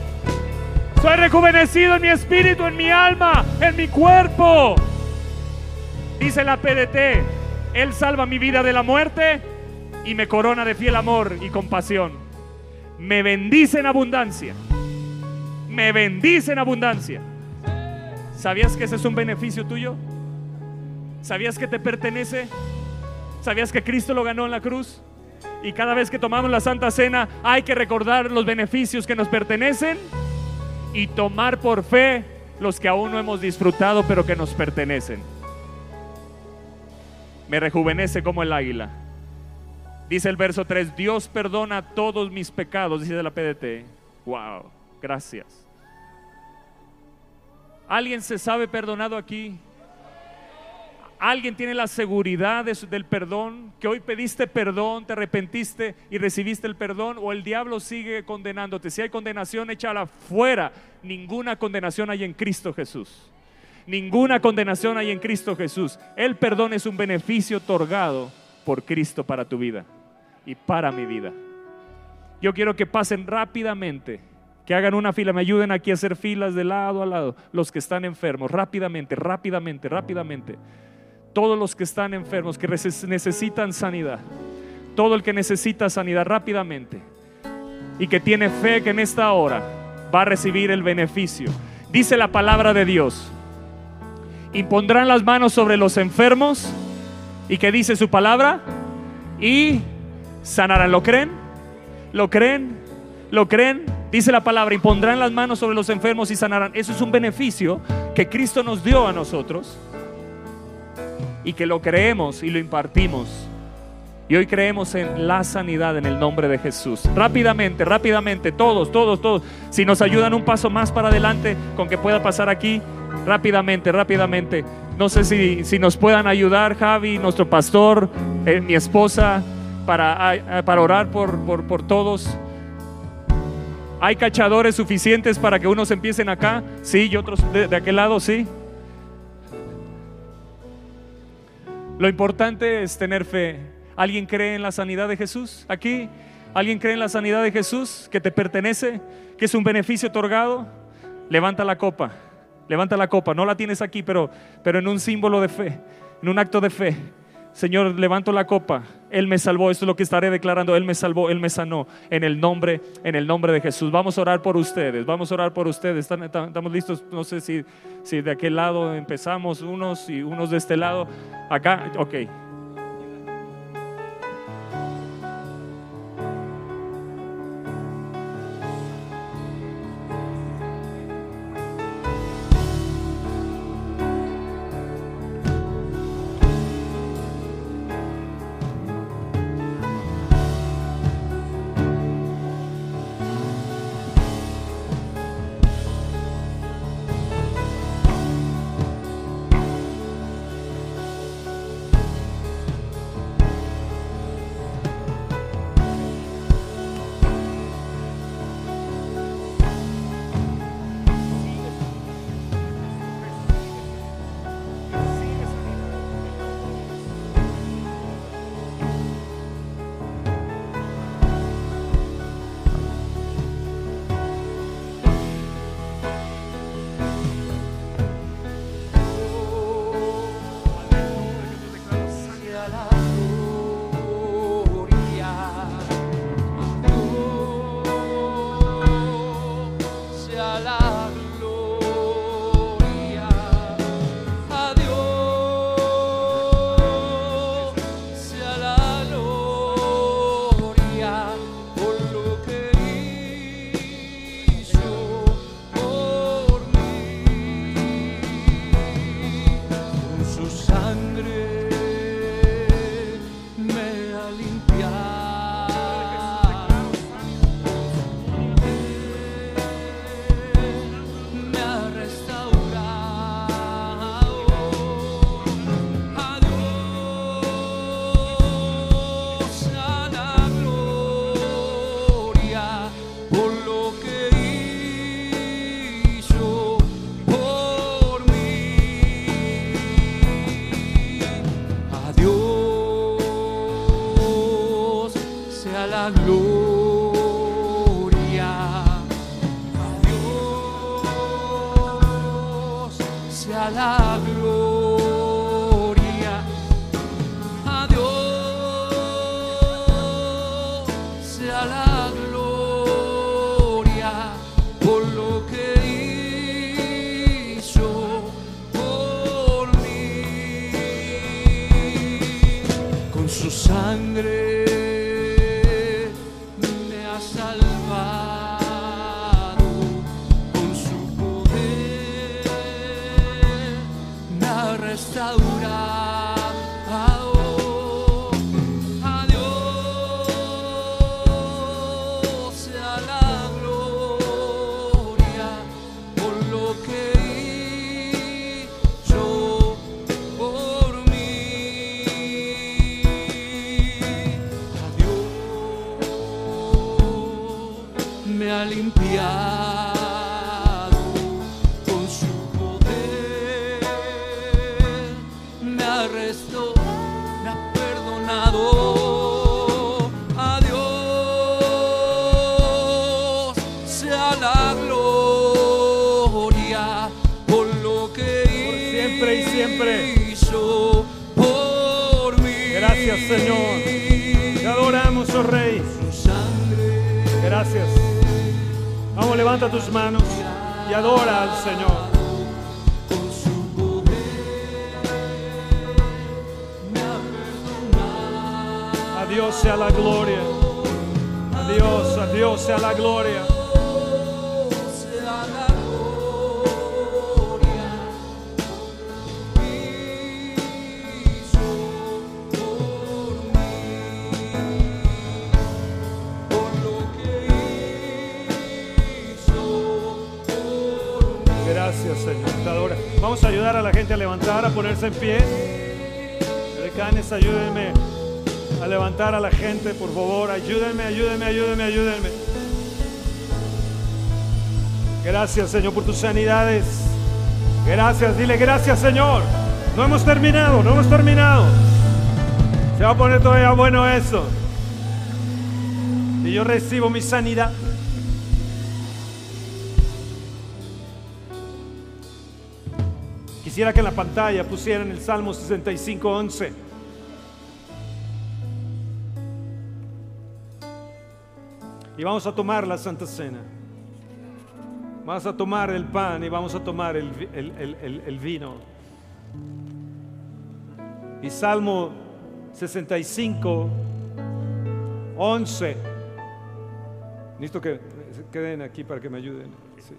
Soy rejuvenecido en mi espíritu, en mi alma, en mi cuerpo. Dice la PDT, Él salva mi vida de la muerte y me corona de fiel amor y compasión. Me bendice en abundancia. Me bendice en abundancia. ¿Sabías que ese es un beneficio tuyo? ¿Sabías que te pertenece? ¿Sabías que Cristo lo ganó en la cruz? Y cada vez que tomamos la Santa Cena hay que recordar los beneficios que nos pertenecen y tomar por fe los que aún no hemos disfrutado pero que nos pertenecen. Me rejuvenece como el águila. Dice el verso 3, Dios perdona todos mis pecados, dice la PDT. Wow, gracias. ¿Alguien se sabe perdonado aquí? ¿Alguien tiene la seguridad del perdón? Que hoy pediste perdón, te arrepentiste y recibiste el perdón o el diablo sigue condenándote. Si hay condenación, échala fuera. Ninguna condenación hay en Cristo Jesús. Ninguna condenación hay en Cristo Jesús. El perdón es un beneficio otorgado por Cristo para tu vida y para mi vida. Yo quiero que pasen rápidamente, que hagan una fila, me ayuden aquí a hacer filas de lado a lado, los que están enfermos, rápidamente, rápidamente, rápidamente. Todos los que están enfermos, que necesitan sanidad. Todo el que necesita sanidad rápidamente y que tiene fe que en esta hora va a recibir el beneficio. Dice la palabra de Dios. Impondrán las manos sobre los enfermos y que dice su palabra y sanarán. ¿Lo creen? ¿Lo creen? ¿Lo creen? Dice la palabra, y pondrán las manos sobre los enfermos y sanarán. Eso es un beneficio que Cristo nos dio a nosotros y que lo creemos y lo impartimos. Y hoy creemos en la sanidad en el nombre de Jesús. Rápidamente, rápidamente, todos, todos, todos. Si nos ayudan un paso más para adelante con que pueda pasar aquí, rápidamente, rápidamente. No sé si, si nos puedan ayudar, Javi, nuestro pastor, eh, mi esposa, para, para orar por, por, todos. ¿Hay cachadores suficientes para que unos empiecen acá? Sí, y otros de, aquel lado, sí. Lo importante es tener fe. ¿Alguien cree en la sanidad de Jesús aquí? ¿Alguien cree en la sanidad de Jesús que te pertenece, que es un beneficio otorgado? Levanta la copa, levanta la copa. No la tienes aquí, pero, pero en un símbolo de fe, en un acto de fe. Señor, levanto la copa. Él me salvó. Esto es lo que estaré declarando. Él me salvó, Él me sanó. En el nombre, en el nombre de Jesús. Vamos a orar por ustedes. Vamos a orar por ustedes. ¿Estamos listos? No sé si, si de aquel lado empezamos unos y unos de este lado. Acá, ok. La Gracias, Señor, por tus sanidades. Gracias, dile gracias, Señor. No hemos terminado, no hemos terminado. Se va a poner todavía bueno eso. Y yo recibo mi sanidad. Quisiera que en la pantalla pusieran el Salmo 65, 11. Y vamos a tomar la Santa Cena. Vamos a tomar el pan y vamos a tomar el, el- el- vino. Y Salmo 65, 11. Necesito que se queden aquí para que me ayuden. Sí.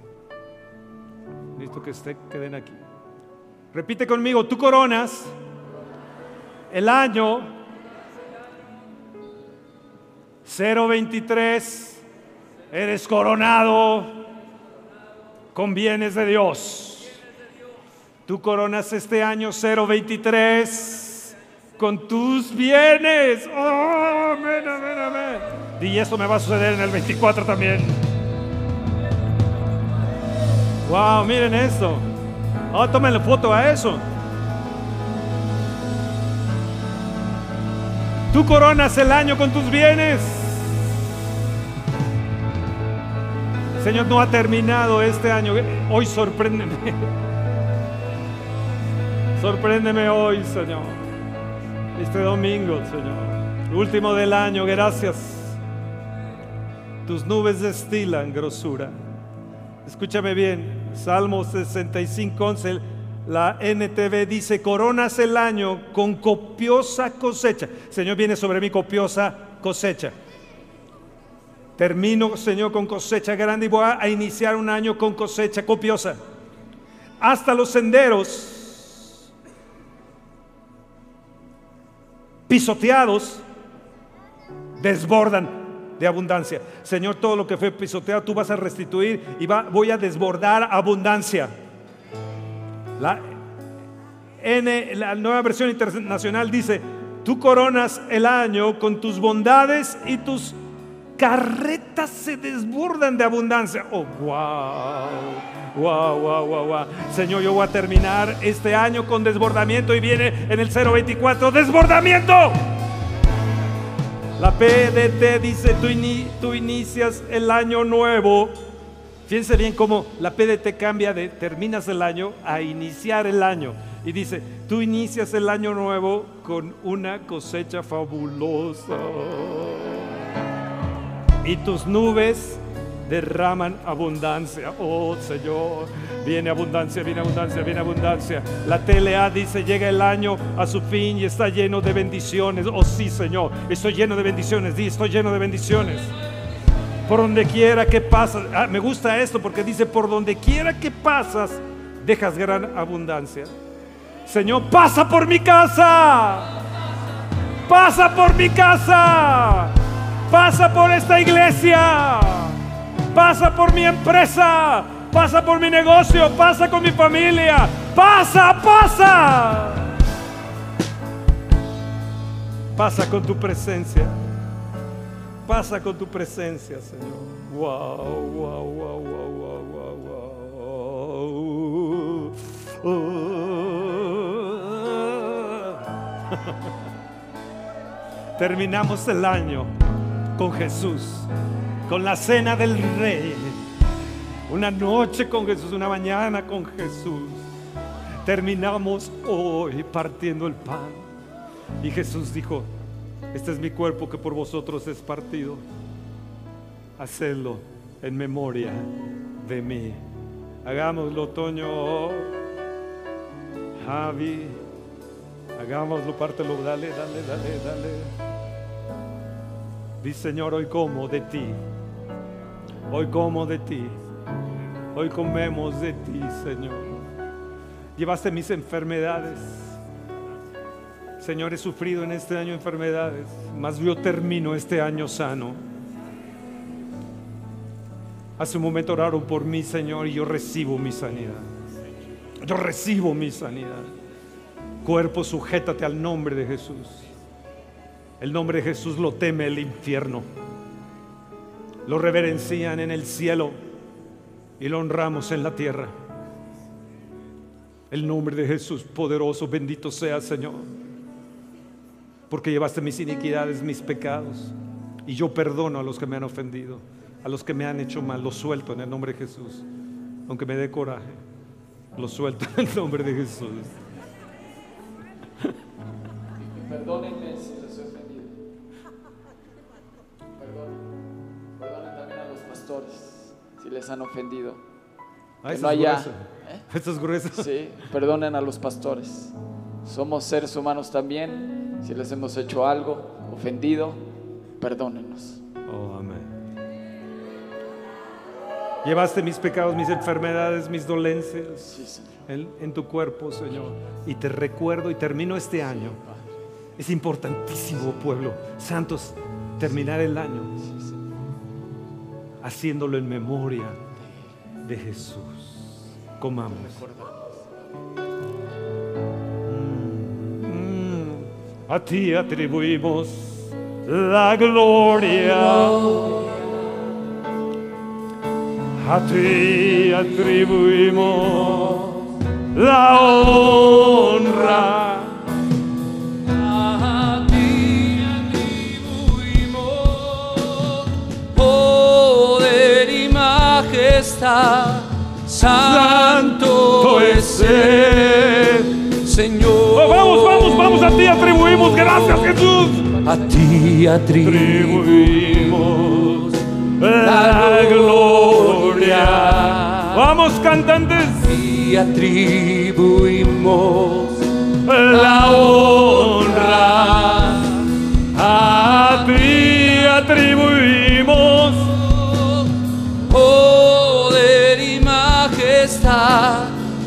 Necesito que se queden aquí. Repite conmigo, tú coronas el año 023, eres coronado con bienes de Dios. Tú coronas este año 023 con tus bienes. Oh, amén, amén. Y eso me va a suceder en el 24 también. Wow, miren eso. Oh, tómenle foto a eso. Tú coronas el año con tus bienes. Señor, no ha terminado este año. Hoy sorpréndeme. Sorpréndeme hoy, Señor. Este domingo, Señor. Último del año, gracias. Tus nubes destilan grosura. Escúchame bien, Salmo 65, 11, la NTV dice, coronas el año con copiosa cosecha. Señor, viene sobre mí copiosa cosecha. Termino, Señor, con cosecha grande y voy a iniciar un año con cosecha copiosa. Hasta los senderos pisoteados desbordan de abundancia. Señor, todo lo que fue pisoteado tú vas a restituir y voy a desbordar abundancia. La, la nueva versión internacional dice, tú coronas el año con tus bondades y tus carretas se desbordan de abundancia. Oh, wow. Wow, wow, wow, wow. Señor, yo voy a terminar este año con desbordamiento y viene en el 024 desbordamiento. La PDT dice, tú, ini- tú inicias el año nuevo. Fíjense bien cómo la PDT cambia de terminas el año a iniciar el año. Y dice, tú inicias el año nuevo con una cosecha fabulosa. Y tus nubes derraman abundancia. Oh Señor, viene abundancia, viene abundancia, viene abundancia. La TLA dice, llega el año a su fin y está lleno de bendiciones. Oh sí, Señor, estoy lleno de bendiciones. Di, estoy lleno de bendiciones. Por donde quiera que pasas, ah, me gusta esto porque dice, por donde quiera que pasas, dejas gran abundancia. Señor, pasa por mi casa. Pasa por mi casa. Pasa por esta iglesia. Pasa por mi empresa. Pasa por mi negocio. Pasa con mi familia. Pasa, pasa. Pasa con tu presencia. Pasa con tu presencia, Señor. Wow, wow, wow, wow, wow, wow, wow. Terminamos el año con Jesús, con la cena del Rey. Una noche con Jesús, una mañana con Jesús. Terminamos hoy partiendo el pan. Y Jesús dijo, este es mi cuerpo que por vosotros es partido. Hacedlo en memoria de mí. Hagámoslo, Toño. Javi. Hagámoslo, pártelo, dale, dale, dale, dale. Di Señor, hoy como de ti. Hoy como de ti. Hoy comemos de ti, Señor. Llevaste mis enfermedades. Señor, he sufrido en este año enfermedades, mas yo termino este año sano. Hace un momento oraron por mí, Señor, y yo recibo mi sanidad. Yo recibo mi sanidad. Cuerpo, sujétate al nombre de Jesús. El nombre de Jesús lo teme el infierno. Lo reverencian en el cielo y lo honramos en la tierra. El nombre de Jesús poderoso, bendito sea Señor. Porque llevaste mis iniquidades, mis pecados. Y yo perdono a los que me han ofendido, a los que me han hecho mal. Los suelto en el nombre de Jesús. Aunque me dé coraje, lo suelto en el nombre de Jesús. Perdónenme si les han ofendido. Ah, Que esa no es haya- gruesa. ¿Eh? Es. Sí, perdonen a los pastores. Somos seres humanos también. Si les hemos hecho algo, ofendido, perdónenos. Oh, amén. Llevaste mis pecados, mis enfermedades, mis dolencias Sí, Señor. en, en tu cuerpo, Señor. Y te recuerdo y termino este año. Es importantísimo, pueblo. Santos, terminar el año haciéndolo en memoria de Jesús. Comamos. Mm, A ti atribuimos la gloria. A ti atribuimos la honra. Santo es el Señor. Oh, vamos, vamos, vamos, a ti atribuimos. Gracias, Jesús. A ti atribuimos la gloria. Vamos, cantantes. y atribuimos La honra. A ti atribuimos.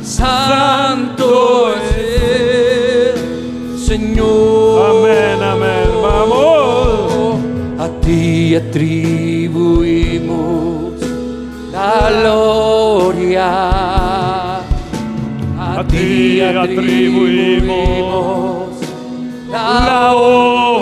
Santo es el Señor. Amén, amén. Vamos. A ti atribuimos la gloria. A ti atribuimos la honra.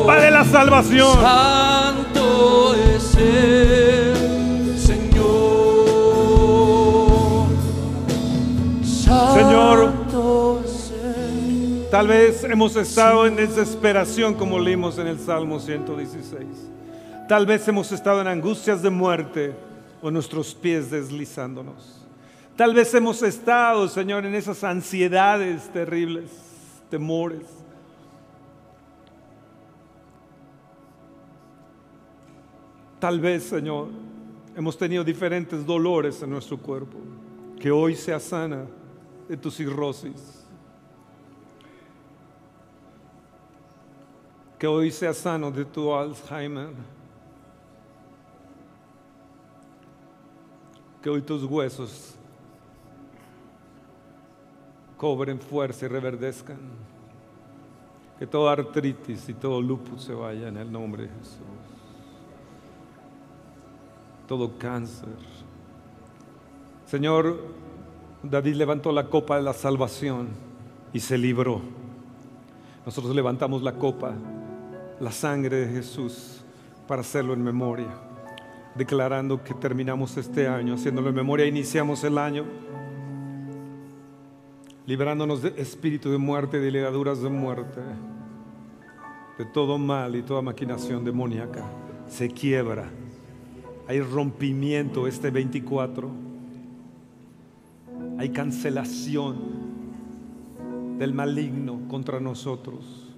Copa de la salvación. Santo es el Señor. Señor. Santo el- Tal vez hemos estado en desesperación como leímos en el Salmo 116. Tal vez hemos estado en angustias de muerte o nuestros pies deslizándonos. Tal vez hemos estado, Señor, en esas ansiedades terribles, temores. Tal vez, Señor, hemos tenido diferentes dolores en nuestro cuerpo. Que hoy sea sana de tu cirrosis. Que hoy sea sano de tu Alzheimer. Que hoy tus huesos cobren fuerza y reverdezcan. Que toda artritis y todo lupus se vaya en el nombre de Jesús. Todo cáncer. Señor, David levantó la copa de la salvación y se libró. Nosotros levantamos la copa, la sangre de Jesús, para hacerlo en memoria, declarando que terminamos este año, haciéndolo en memoria, iniciamos el año, librándonos de espíritu de muerte, de ligaduras de muerte, de todo mal y toda maquinación demoníaca. Se quiebra. Hay rompimiento este 24. Hay cancelación del maligno contra nosotros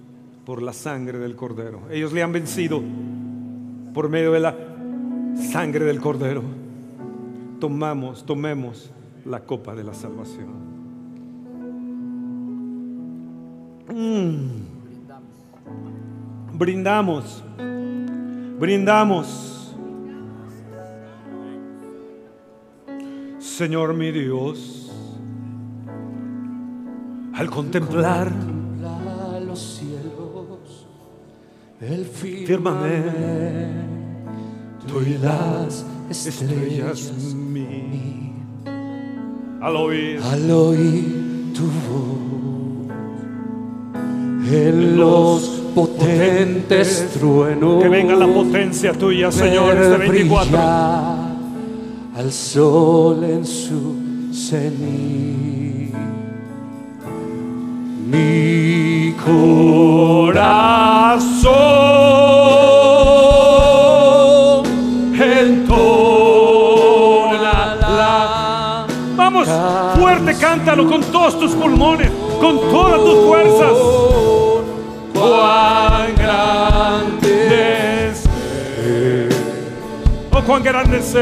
por la sangre del cordero. Ellos le han vencido por medio de la sangre del cordero. Tomamos, tomemos la copa de la salvación. Mm. Brindamos, brindamos. Señor mi Dios, al contemplar Contempla los cielos, el firmamento firmamento y las estrellas mí, al oír Al oír tu voz, en los potentes truenos, que venga la potencia tuya, Señor, este ver 24. Al sol en su cenit. Mi corazón entona la Vamos, fuerte, cántalo con todos tus pulmones, con todas tus fuerzas. cuán grande Es- Oh, cuán grande es.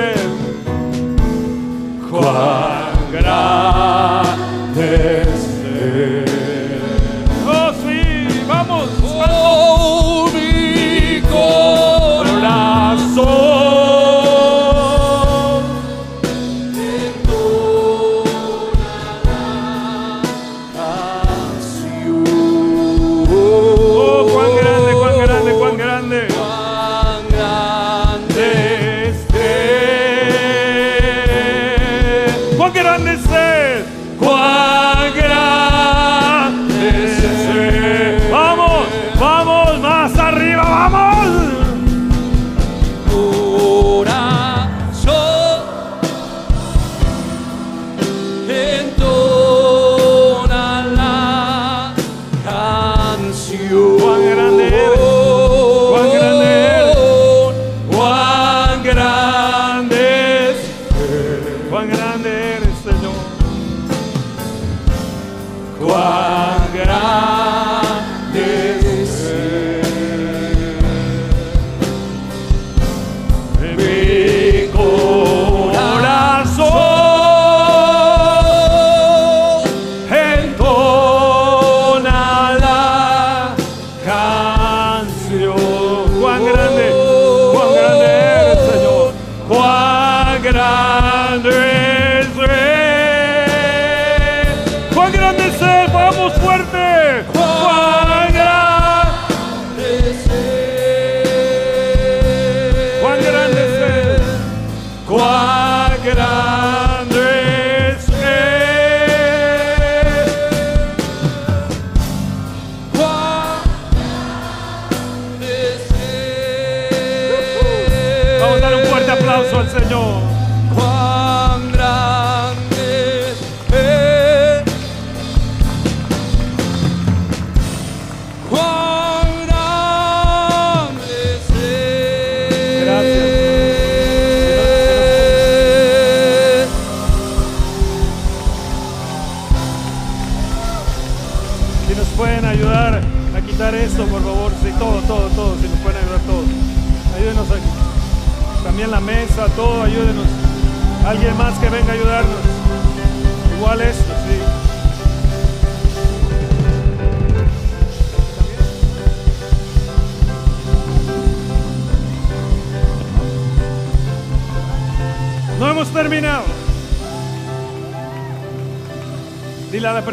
Cuán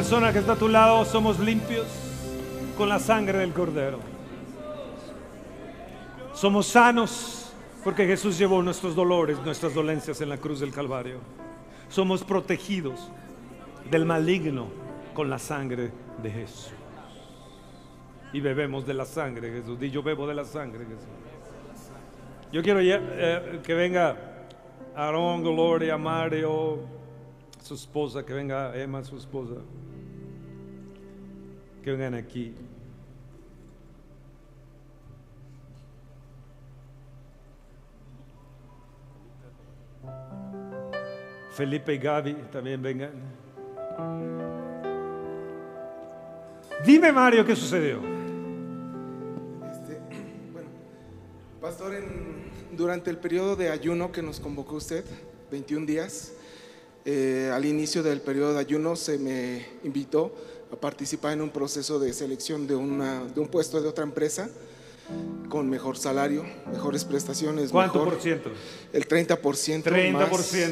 persona que está a tu lado, somos limpios con la sangre del cordero. Somos sanos porque Jesús llevó nuestros dolores, nuestras dolencias en la cruz del Calvario. Somos protegidos del maligno con la sangre de Jesús. Y bebemos de la sangre Jesús. Y yo bebo de la sangre Jesús. Yo quiero eh, que venga Aarón, Gloria, Mario, su esposa, que venga Emma, su esposa. Que vengan aquí. Felipe y Gaby también vengan. Dime, Mario, ¿qué sucedió? Este, bueno, pastor, durante el periodo de ayuno que nos convocó usted, 21 días, eh, al inicio del periodo de ayuno se me invitó participar en un proceso de selección de, una, de un puesto de otra empresa con mejor salario, mejores prestaciones, ¿Cuánto mejor- por ciento? el 30%, 30%.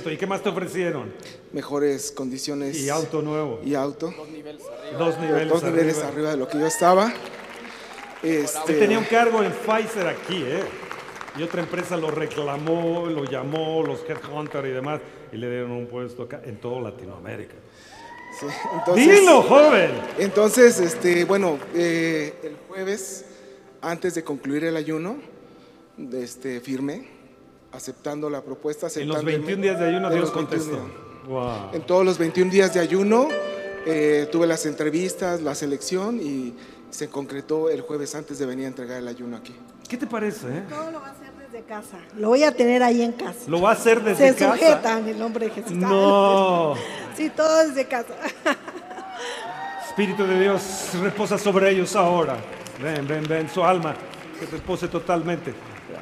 más ¿Y qué más te ofrecieron? mejores condiciones Y auto nuevo. y auto, Dos niveles, dos niveles arriba. arriba de lo que yo estaba. Este, tenía un cargo en Pfizer aquí, ¿eh? Y otra empresa lo reclamó, lo llamó, los Headhunter y demás, y le dieron un puesto acá en toda Latinoamérica. Sí, entonces- ¡Dilo, joven! Entonces, este, bueno, eh, el jueves, antes de concluir el ayuno, este, firmé, aceptando la propuesta. En los aceptando el- 21 días de ayuno de Dios los 21 contestó. Wow. En todos los 21 días de ayuno, eh, tuve las entrevistas, la selección y se concretó el jueves antes de venir a entregar el ayuno aquí. ¿Qué te parece? eh? Todo lo va a hacer desde casa. Lo voy a tener ahí en casa. ¿Lo va a hacer desde Se casa? sujeta en el nombre de Jesús. No. Sí, todo desde casa. Espíritu de Dios reposa sobre ellos ahora. Ven, ven, ven, su alma que repose totalmente.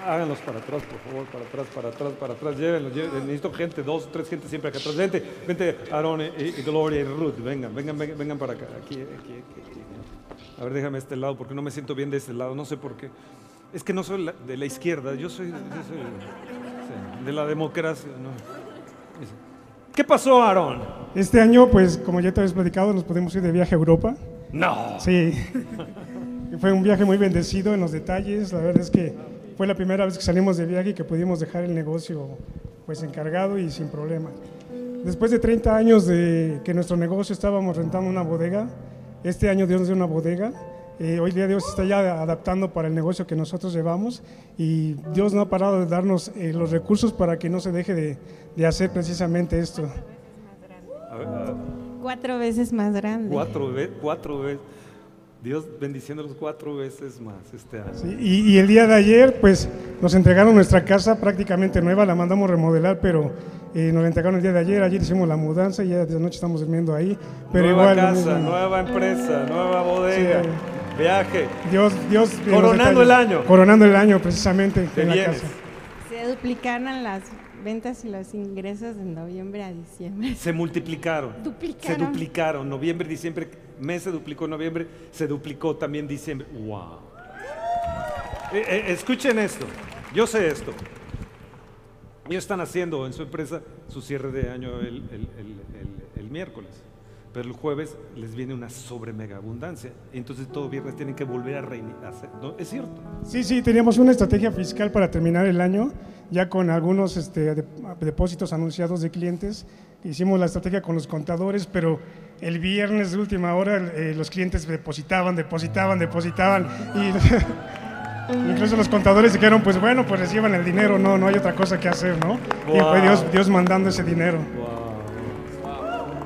Háganlos para atrás, por favor, para atrás, para atrás, para atrás. Llévenlos, llévenlos. Necesito gente, dos, tres gente siempre acá atrás. Vente, vente, Aarón y, Gloria y Ruth. Vengan, vengan, vengan, vengan para acá. Aquí, aquí, aquí. A ver, déjame este lado porque no me siento bien de este lado. No sé por qué. Es que no soy de la izquierda, yo soy, de la democracia. ¿Qué pasó, Aarón? Este año, pues como ya te habías platicado, nos podemos ir de viaje a Europa. No. Sí. Fue un viaje muy bendecido en los detalles. La verdad es que fue la primera vez que salimos de viaje y que pudimos dejar el negocio pues encargado y sin problema. Después de 30 años de que nuestro negocio estábamos rentando una bodega, este año Dios nos dio una bodega. Eh, hoy día Dios está ya adaptando para el negocio que nosotros llevamos y Dios no ha parado de darnos eh, los recursos para que no se deje de, de hacer precisamente esto. A ver, a ver. Cuatro veces más grande. Cuatro veces, cuatro veces. Dios bendiciéndolos cuatro veces más este año. Sí, y, y el día de ayer, pues nos entregaron nuestra casa prácticamente nueva, la mandamos remodelar, pero eh, nos la entregaron el día de ayer. Ayer hicimos la mudanza y ya de noche estamos durmiendo ahí. Pero nueva igual, casa, nueva empresa, nueva bodega, Sí. Viaje. Dios, Dios. los Coronando el año. Coronando el año, precisamente. Te en la casa. Se duplicaron las ventas y los ingresos de noviembre a diciembre. Se multiplicaron. Duplicaron. Se duplicaron. Noviembre, diciembre, mes se duplicó noviembre, se duplicó también diciembre. ¡Wow! Eh, eh, escuchen esto. Yo sé esto. Ellos están haciendo en su empresa su cierre de año el, el- el- el- el miércoles. Pero el jueves les viene una sobre mega abundancia. Entonces todo viernes tienen que volver a reiniciar. ¿no? Es cierto. Sí, sí, teníamos una estrategia fiscal para terminar el año, ya con algunos este, de- depósitos anunciados de clientes. Hicimos la estrategia con los contadores, pero el viernes de última hora eh, los clientes depositaban, depositaban, depositaban. Y Incluso los contadores dijeron, pues bueno, pues reciban el dinero, no, no hay otra cosa que hacer, ¿no? Y fue Wow. Dios, Dios mandando ese dinero.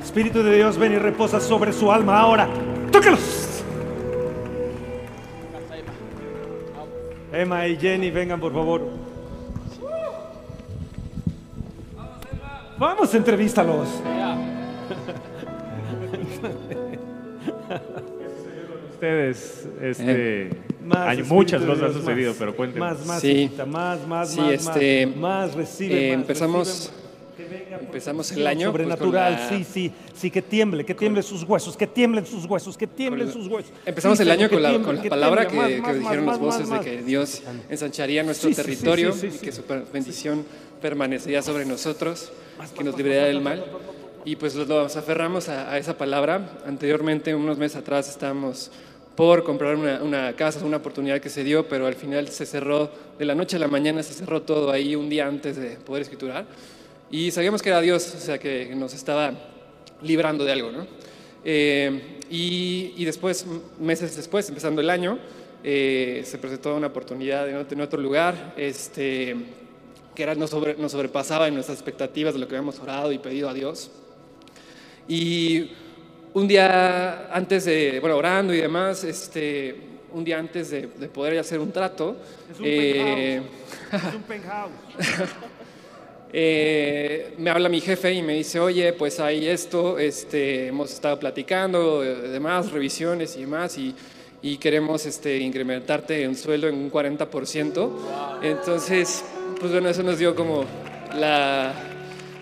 Espíritu de Dios, ven y reposa sobre su alma ahora. ¡Tócalos! Emma y Jenny, vengan por favor. Vamos, entrevístalos. Ustedes, este, Más hay muchas cosas han sucedido, más. pero cuéntenme. Más, más, Sí. más, más, Sí, más, este, más, más, recibe eh, más, empezamos- recibe empezamos el año, pues, con sobrenatural, la- sí, sí, sí, que tiemble, que tiemble sus huesos, que tiemblen sus huesos, que tiemblen Con la- sus huesos. Empezamos Sí, el año que con la, tiemble, con la que palabra tiemble, que, más, que más, dijeron más, las voces de que. Dios ensancharía nuestro Sí, territorio sí, y que su bendición permanecería sobre nosotros, que nos libraría del mal. Y pues nos aferramos a, a esa palabra. Anteriormente, unos meses atrás, estábamos por comprar una, una casa, una oportunidad que se dio, pero al final se cerró, de la noche a la mañana se cerró todo ahí un día antes de poder escriturar. Y sabíamos que era Dios, o sea, que nos estaba librando de algo, ¿no? Eh, y, y después, meses después, empezando el año, eh, se presentó una oportunidad en otro, en otro lugar, este, que era, nos, sobre- nos sobrepasaba en nuestras expectativas de lo que habíamos orado y pedido a Dios. Y un día antes de, bueno, orando y demás, este, un día antes de, de poder hacer un trato, Es un eh, penthouse. Es un penthouse. eh, me habla mi jefe y me dice, oye, pues hay esto, este, hemos estado platicando, eh, demás, revisiones y demás, y, y queremos este, incrementarte un sueldo en un 40%. Entonces, pues bueno, eso nos dio como la,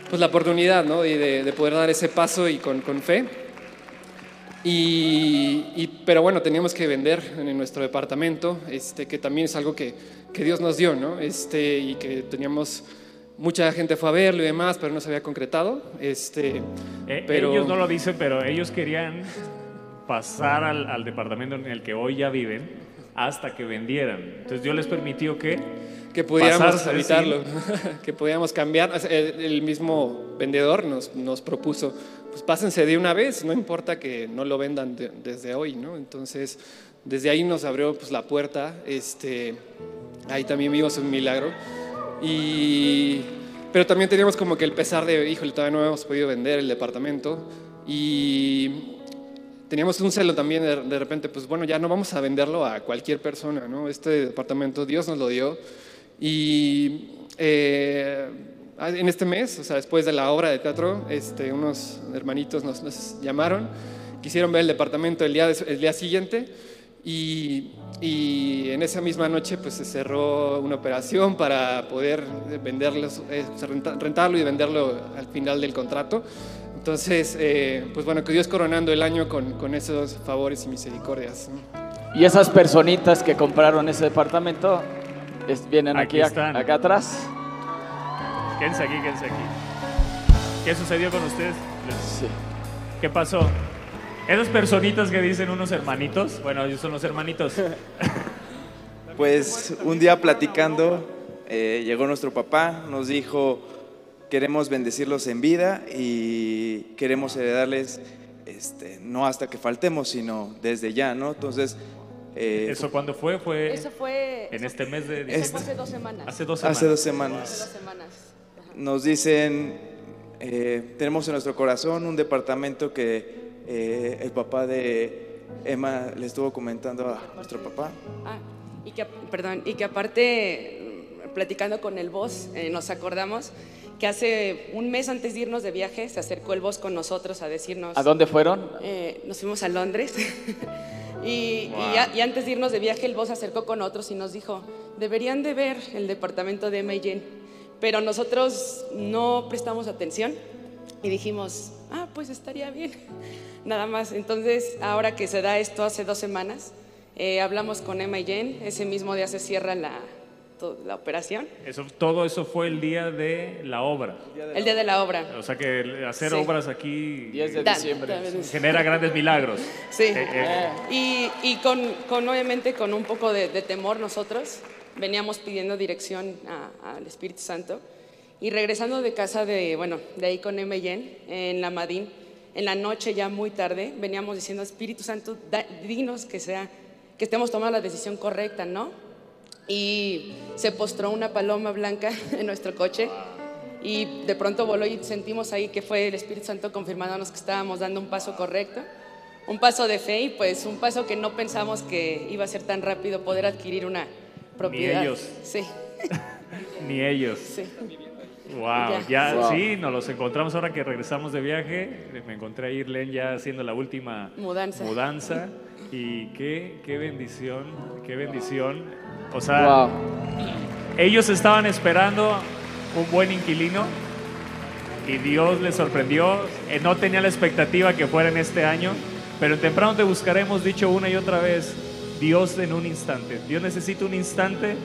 pues la oportunidad, ¿no? Y de, de poder dar ese paso y con, con fe. Y, y- pero bueno, teníamos que vender en nuestro departamento, este, que también es algo que, que Dios nos dio, ¿no? Este, y que teníamos, mucha gente fue a verlo y demás, pero no se había concretado. Este, Eh, pero, Ellos no lo dicen, pero ellos querían pasar al, al departamento en el que hoy ya viven hasta que vendieran. Entonces Dios les permitió que que pudiéramos habitarlo, que pudiéramos cambiar. El, el mismo vendedor nos, nos propuso, pues pásense de una vez, no importa que no lo vendan de- desde hoy, ¿no? Entonces, desde ahí nos abrió pues, la puerta, este, ahí también vimos un milagro. Y, pero también teníamos como que el pesar de, híjole, todavía no hemos podido vender el departamento. Y teníamos un celo también de, de repente, pues bueno, ya no vamos a venderlo a cualquier persona, ¿no? Este departamento Dios nos lo dio y eh, en este mes, o sea, después de la obra de teatro, este, unos hermanitos nos, nos llamaron, quisieron ver el departamento el día, el día siguiente y, y en esa misma noche pues se cerró una operación para poder venderlos, eh, renta- rentarlo y venderlo al final del contrato. Entonces, eh, pues bueno, que Dios coronando el año con, con esos favores y misericordias. Y esas personitas que compraron ese departamento es- vienen aquí, Aquí a- están. acá atrás. Quédense aquí, quédense aquí. ¿Qué sucedió con ustedes? Sí. ¿Qué pasó? Esas personitas que dicen unos hermanitos, bueno, ellos son los hermanitos. Pues un día platicando, eh, llegó nuestro papá, nos dijo, queremos bendecirlos en vida y queremos heredarles, este, no hasta que faltemos, sino desde ya, ¿no? Entonces, eh, ¿Eso cuándo fue? Fue Eso fue. en este mes de eso diciembre. fue hace dos semanas. Hace dos semanas. hace dos semanas. Hace dos semanas. nos dicen, eh, tenemos en nuestro corazón un departamento que eh, el papá de Emma le estuvo comentando a nuestro papá. Ah, y que, perdón, y que aparte, mm, platicando con el boss, eh, nos acordamos que hace un mes antes de irnos de viaje se acercó el boss con nosotros a decirnos. ¿A dónde fueron? Eh, nos fuimos a Londres. y, y Wow. a- y antes de irnos de viaje, el boss se acercó con otros y nos dijo: deberían de ver el departamento de Emma y Jen. Pero nosotros no prestamos atención y dijimos: ah, pues estaría bien. Nada más. Entonces, ahora que se da esto hace dos semanas, eh, hablamos con Emma y Jen. Ese mismo día se cierra la, la operación. Eso, todo eso fue el día de la obra. El día de la obra. O sea que hacer Sí. obras aquí 10 de Da- diciembre. da- genera grandes milagros. Sí. Eh, eh, Y, y con, con, obviamente con un poco de, de temor nosotros veníamos pidiendo dirección al Espíritu Santo y regresando de casa de, bueno, de ahí con Emma y Jen, en la Madín, en la noche ya muy tarde, veníamos diciendo, Espíritu Santo, da- dinos que sea, que estemos tomando la decisión correcta, ¿no? y se postró una paloma blanca en nuestro coche y de pronto voló y sentimos ahí que fue el Espíritu Santo confirmándonos que estábamos dando un paso correcto, un paso de fe y pues un paso que no pensamos que iba a ser tan rápido poder adquirir una propiedad. ellos. Sí. Ni ellos. Sí. Wow, Ya. ya, Wow. sí, nos los encontramos ahora que regresamos de viaje. Me encontré a Irlen ya haciendo la última Mudanza. mudanza. Y qué, qué bendición, qué bendición. O sea, ellos estaban esperando un buen inquilino y Dios les sorprendió. Eh, no tenía la expectativa que fuera en este año, pero en temprano te buscaremos, dicho una y otra vez, Dios en un instante. Dios necesita un instante.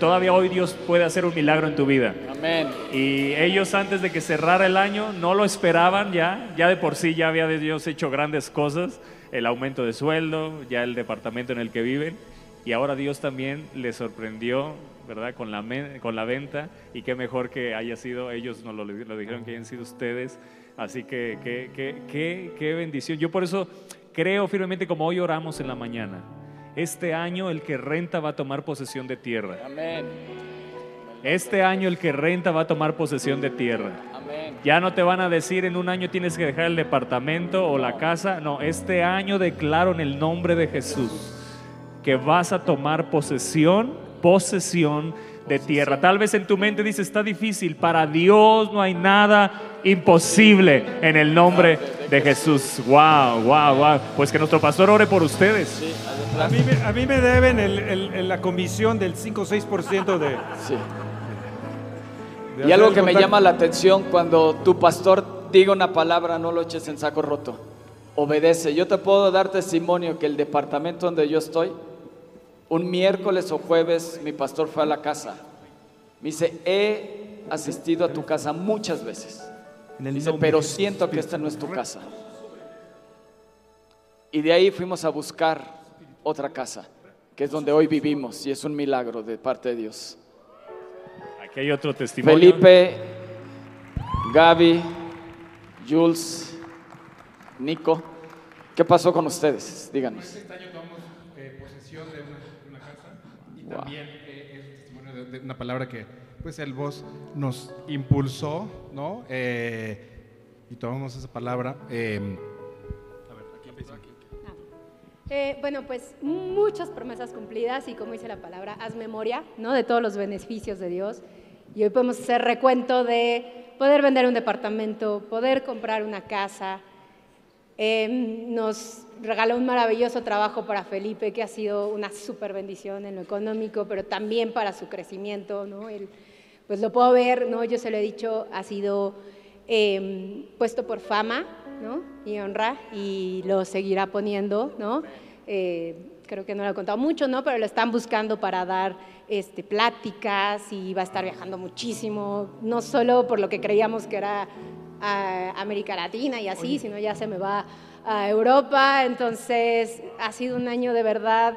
Todavía hoy Dios puede hacer un milagro en tu vida. Amén. Y ellos antes de que cerrara el año no lo esperaban ya, ya de por sí ya había Dios hecho grandes cosas, el aumento de sueldo, ya el departamento en el que viven, y ahora Dios también les sorprendió, ¿verdad? Con la, con la venta, y qué mejor que haya sido, ellos nos lo, lo dijeron que hayan sido ustedes, así que qué, qué, qué, qué bendición. Yo por eso creo firmemente como hoy oramos en la mañana, este año el que renta va a tomar posesión de tierra. Amén. Este año el que renta va a tomar posesión de tierra. Amén. Ya no te van a decir en un año tienes que dejar el departamento o la casa. No, este año declaro en el nombre de Jesús que vas a tomar posesión, posesión de tierra. Tal vez en tu mente dices, está difícil. Para Dios no hay nada imposible en el nombre de Jesús. Wow, wow, wow. Pues que nuestro pastor ore por ustedes. A mí, me- a mí me deben el- el- el- la comisión del 5 o 6% de... Sí. de Y algo que me llama la atención, cuando tu pastor diga una palabra, no lo eches en saco roto. Obedece. Yo te puedo dar testimonio que el departamento donde yo estoy, un miércoles o jueves, mi pastor fue a la casa. Me dice, he asistido a tu casa muchas veces. Dice, pero siento que esta no es tu casa. Y de ahí fuimos a buscar otra casa, que es donde hoy vivimos, y es un milagro de parte de Dios. Aquí hay otro testimonio. Felipe, Gaby, Jules, Nico, ¿qué pasó con ustedes? Díganos. Este año tomamos eh, posesión de una, de una casa y Wow. también eh, es un testimonio de, de una palabra que pues el voz nos impulsó, ¿no? Eh, y tomamos esa palabra. eh, a ver, aquí empiezo. Eh, bueno, pues muchas promesas cumplidas y como dice la palabra, haz memoria, ¿no? De todos los beneficios de Dios. Y hoy podemos hacer recuento de poder vender un departamento, poder comprar una casa. Eh, nos regaló un maravilloso trabajo para Felipe, que ha sido una súper bendición en lo económico, pero también para su crecimiento, ¿no? Él, pues lo puedo ver, ¿no? Yo se lo he dicho, ha sido eh, puesto por fama, ¿no? Y honra, y lo seguirá poniendo, ¿no? Eh, creo que no lo he contado mucho, ¿no? Pero lo están buscando para dar este, pláticas y va a estar viajando muchísimo, no solo por lo que creíamos que era a América Latina y así, sino ya se me va a Europa. Entonces, ha sido un año de verdad,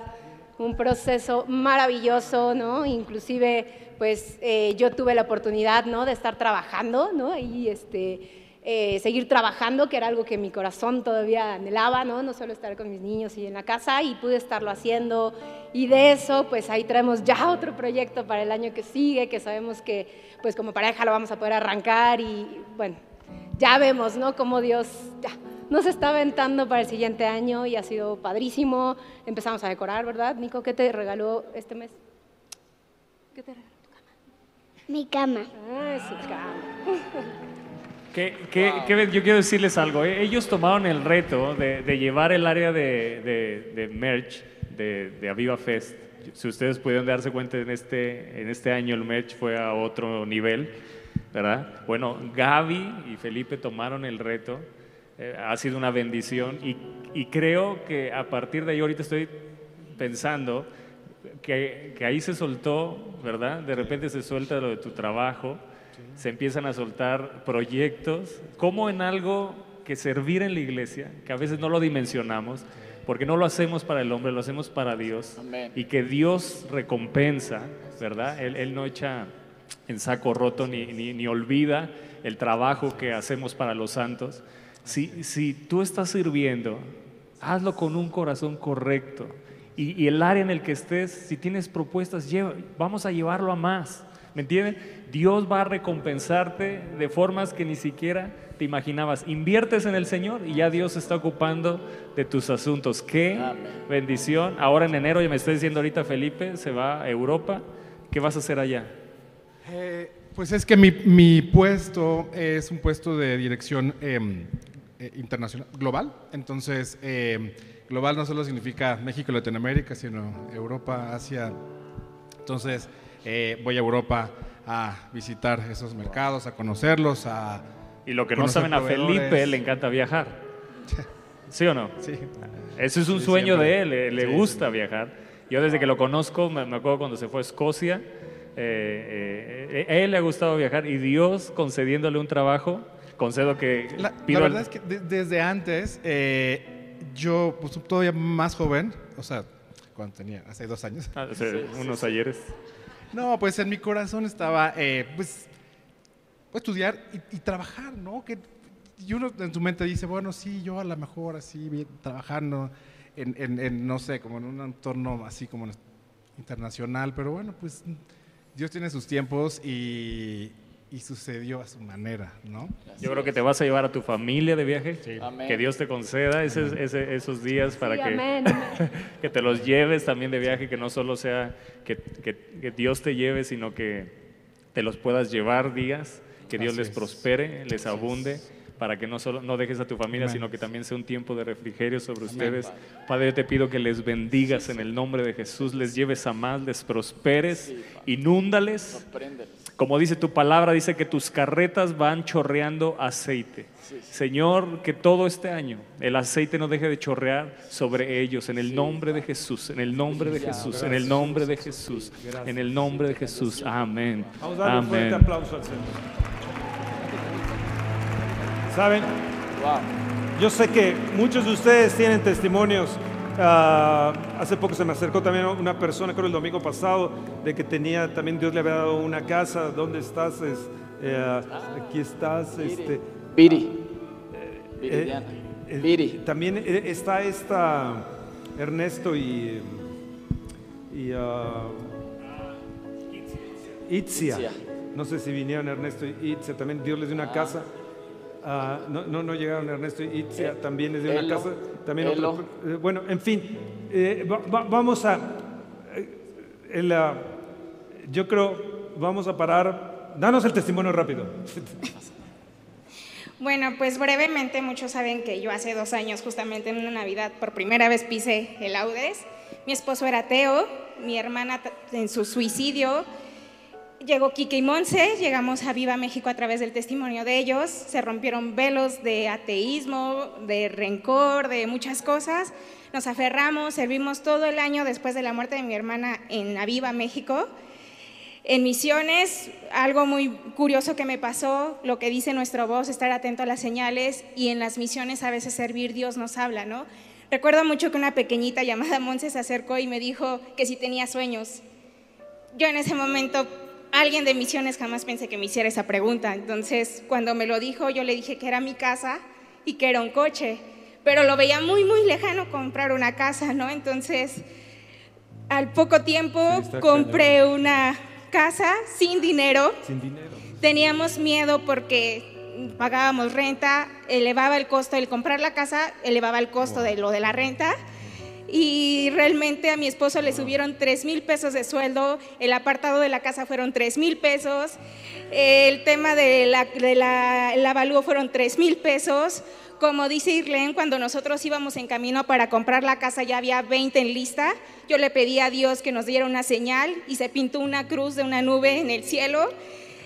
un proceso maravilloso, ¿no? Inclusive, pues eh, yo tuve la oportunidad, ¿no? De estar trabajando, ¿no? Y este, eh, seguir trabajando, que era algo que mi corazón todavía anhelaba, ¿no? No solo estar con mis niños y en la casa, y pude estarlo haciendo. Y de eso, pues ahí traemos ya otro proyecto para el año que sigue, que sabemos que, pues como pareja lo vamos a poder arrancar y, bueno, ya vemos, ¿no? Cómo Dios ya nos está aventando para el siguiente año y ha sido padrísimo. Empezamos a decorar, ¿verdad? Nico, ¿qué te regaló este mes? ¿Qué te regaló? Mi cama. Ah, su cama. Que, que- que yo quiero decirles algo. eh. Ellos tomaron el reto de, de llevar el área de, de- de merch de, de Aviva Fest. Si ustedes pudieron darse cuenta, en este, en este año el merch fue a otro nivel, ¿verdad? Bueno, Gaby y Felipe tomaron el reto. eh, ha sido una bendición y, y creo que a partir de ahí ahorita estoy pensando que, que ahí se soltó, ¿verdad? De repente se suelta lo de tu trabajo, se empiezan a soltar proyectos, como en algo que servir en la iglesia, que a veces no lo dimensionamos, porque no lo hacemos para el hombre, lo hacemos para Dios, Amén. y que Dios recompensa, ¿verdad? Él, él no echa en saco roto ni, ni, ni olvida el trabajo que hacemos para los santos. Si, si tú estás sirviendo, hazlo con un corazón correcto Y, y el área en el que estés, si tienes propuestas, lleva- vamos a llevarlo a más. ¿Me entiendes? Dios va a recompensarte de formas que ni siquiera te imaginabas. Inviertes en el Señor y ya Dios se está ocupando de tus asuntos. Qué bendición. Ahora en enero, ya me está diciendo ahorita Felipe, se va a Europa. ¿Qué vas a hacer allá? Eh, pues es que mi, mi puesto es un puesto de dirección em, eh, internacional, global. Entonces, em, global no solo significa México y Latinoamérica, sino Europa, Asia. Entonces, eh, voy a Europa a visitar esos mercados, a conocerlos, a... Y lo que no saben a. Felipe, le encanta viajar. ¿Sí o no? Sí. Ese es un Sí, sueño siempre. de él, le, le Sí, gusta viajar. Yo desde que lo conozco, me, me acuerdo cuando se fue a Escocia, eh, eh, eh, a él le ha gustado viajar y Dios concediéndole un trabajo, concedo que La, pido la al- verdad es que de- desde antes, eh, yo, pues todavía más joven, o sea, cuando tenía, hace dos años. Ah, hace unos ayeres. No, pues en mi corazón estaba, eh, pues, estudiar y, y trabajar, ¿no? Que, y uno en su mente dice, bueno, sí, yo a lo mejor así, bien, trabajando en, en- en, no sé, como en un entorno así como internacional, pero bueno, pues Dios tiene sus tiempos y, y sucedió a su manera, ¿no? Yo creo que te vas a llevar a tu familia de viaje, Amén. que Dios te conceda ese- ese- esos días para Sí, que, amén, que te los lleves también de viaje, que no solo sea que, que- que Dios te lleve, sino que te los puedas llevar días, que Dios Así les es. prospere, les abunde, para que no solo no dejes a tu familia, Amén. sino que también sea un tiempo de refrigerio sobre Amén, ustedes. Padre. Padre, yo te pido que les bendigas en el nombre de Jesús, les lleves a más, les prosperes, inúndales. Como dice tu palabra, dice que tus carretas van chorreando aceite. Señor, que todo este año el aceite no deje de chorrear sobre ellos, en el nombre de Jesús, en el nombre de Jesús, en el nombre de Jesús, en el nombre de Jesús. Amén. Vamos a darle un fuerte aplauso al Señor. ¿Saben? Yo sé que muchos de ustedes tienen testimonios. Ah, hace poco se me acercó también una persona, creo el domingo pasado, de que tenía, también Dios le había dado una casa. ¿Dónde estás? Es, eh, aquí estás. Este, Viri. eh, Viridiana. eh, Viri. También eh, está esta Ernesto y, y ah. Itzia. No sé si vinieron Ernesto y Itzia. También Dios les dio una casa. Ah, no, no, no llegaron Ernesto y Itzia. También les dio una Elo. casa. También Elo. otro- eh, bueno, en fin. eh, va- va- vamos a. eh, el, ah, yo creo, vamos a parar. Danos el testimonio rápido. Bueno, pues brevemente, muchos saben que yo hace dos años, justamente en una Navidad, por primera vez pisé el Audes. Mi esposo era ateo, mi hermana en su suicidio. Llegó Kike y Monse, llegamos a Viva México a través del testimonio de ellos. Se rompieron velos de ateísmo, de rencor, de muchas cosas. Nos aferramos, servimos todo el año después de la muerte de mi hermana en Aviva México. En misiones, algo muy curioso que me pasó, lo que dice nuestro voz, estar atento a las señales y en las misiones a veces servir, Dios nos habla, ¿no? Recuerdo mucho que una pequeñita llamada Monse se acercó y me dijo que si tenía sueños. Yo en ese momento, alguien de misiones jamás pensé que me hiciera esa pregunta, entonces cuando me lo dijo yo le dije que era mi casa y que era un coche, pero lo veía muy, muy lejano comprar una casa, ¿no? Entonces, al poco tiempo compré una casa sin dinero. Sin dinero. Teníamos miedo porque pagábamos renta, elevaba el costo, el comprar la casa elevaba el costo de lo de la renta. Y realmente a mi esposo le subieron 3 mil pesos de sueldo, el apartado de la casa fueron 3 mil pesos, el tema del la, de la- el avalúo fueron 3 mil pesos. Como dice Irlen, cuando nosotros íbamos en camino para comprar la casa ya había 20 en lista. Yo le pedí a Dios que nos diera una señal y se pintó una cruz de una nube en el cielo.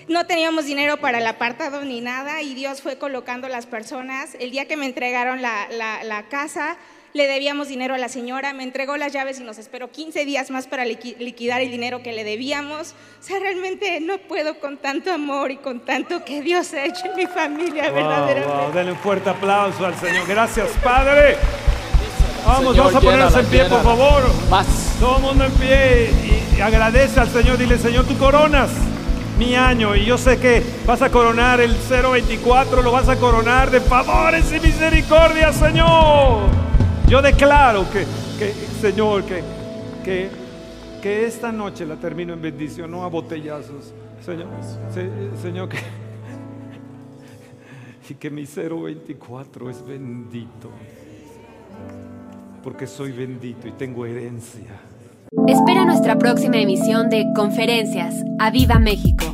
No teníamos dinero para el apartado ni nada y Dios fue colocando las personas. El día que me entregaron la, la- la casa, le debíamos dinero a la señora, me entregó las llaves y nos esperó 15 días más para liqui- liquidar el dinero que le debíamos. O sea, realmente no puedo con tanto amor y con tanto que Dios ha hecho en mi familia, Wow, verdaderamente. wow, denle un fuerte aplauso al Señor. Gracias, Padre. Vamos, Señor, vamos a ponernos llénala, en pie, por favor. Más. Todo el mundo en pie y, y agradece al Señor. Dile, Señor, tú coronas mi año y yo sé que vas a coronar el 024, lo vas a coronar de favores y misericordia, Señor. Yo declaro que que, Señor, que, que, que esta noche la termino en bendición, no a botellazos. Señor, se- Señor, que, y que mi 024 es bendito, porque soy bendito y tengo herencia. Espera nuestra próxima emisión de Conferencias. ¡A Viva México!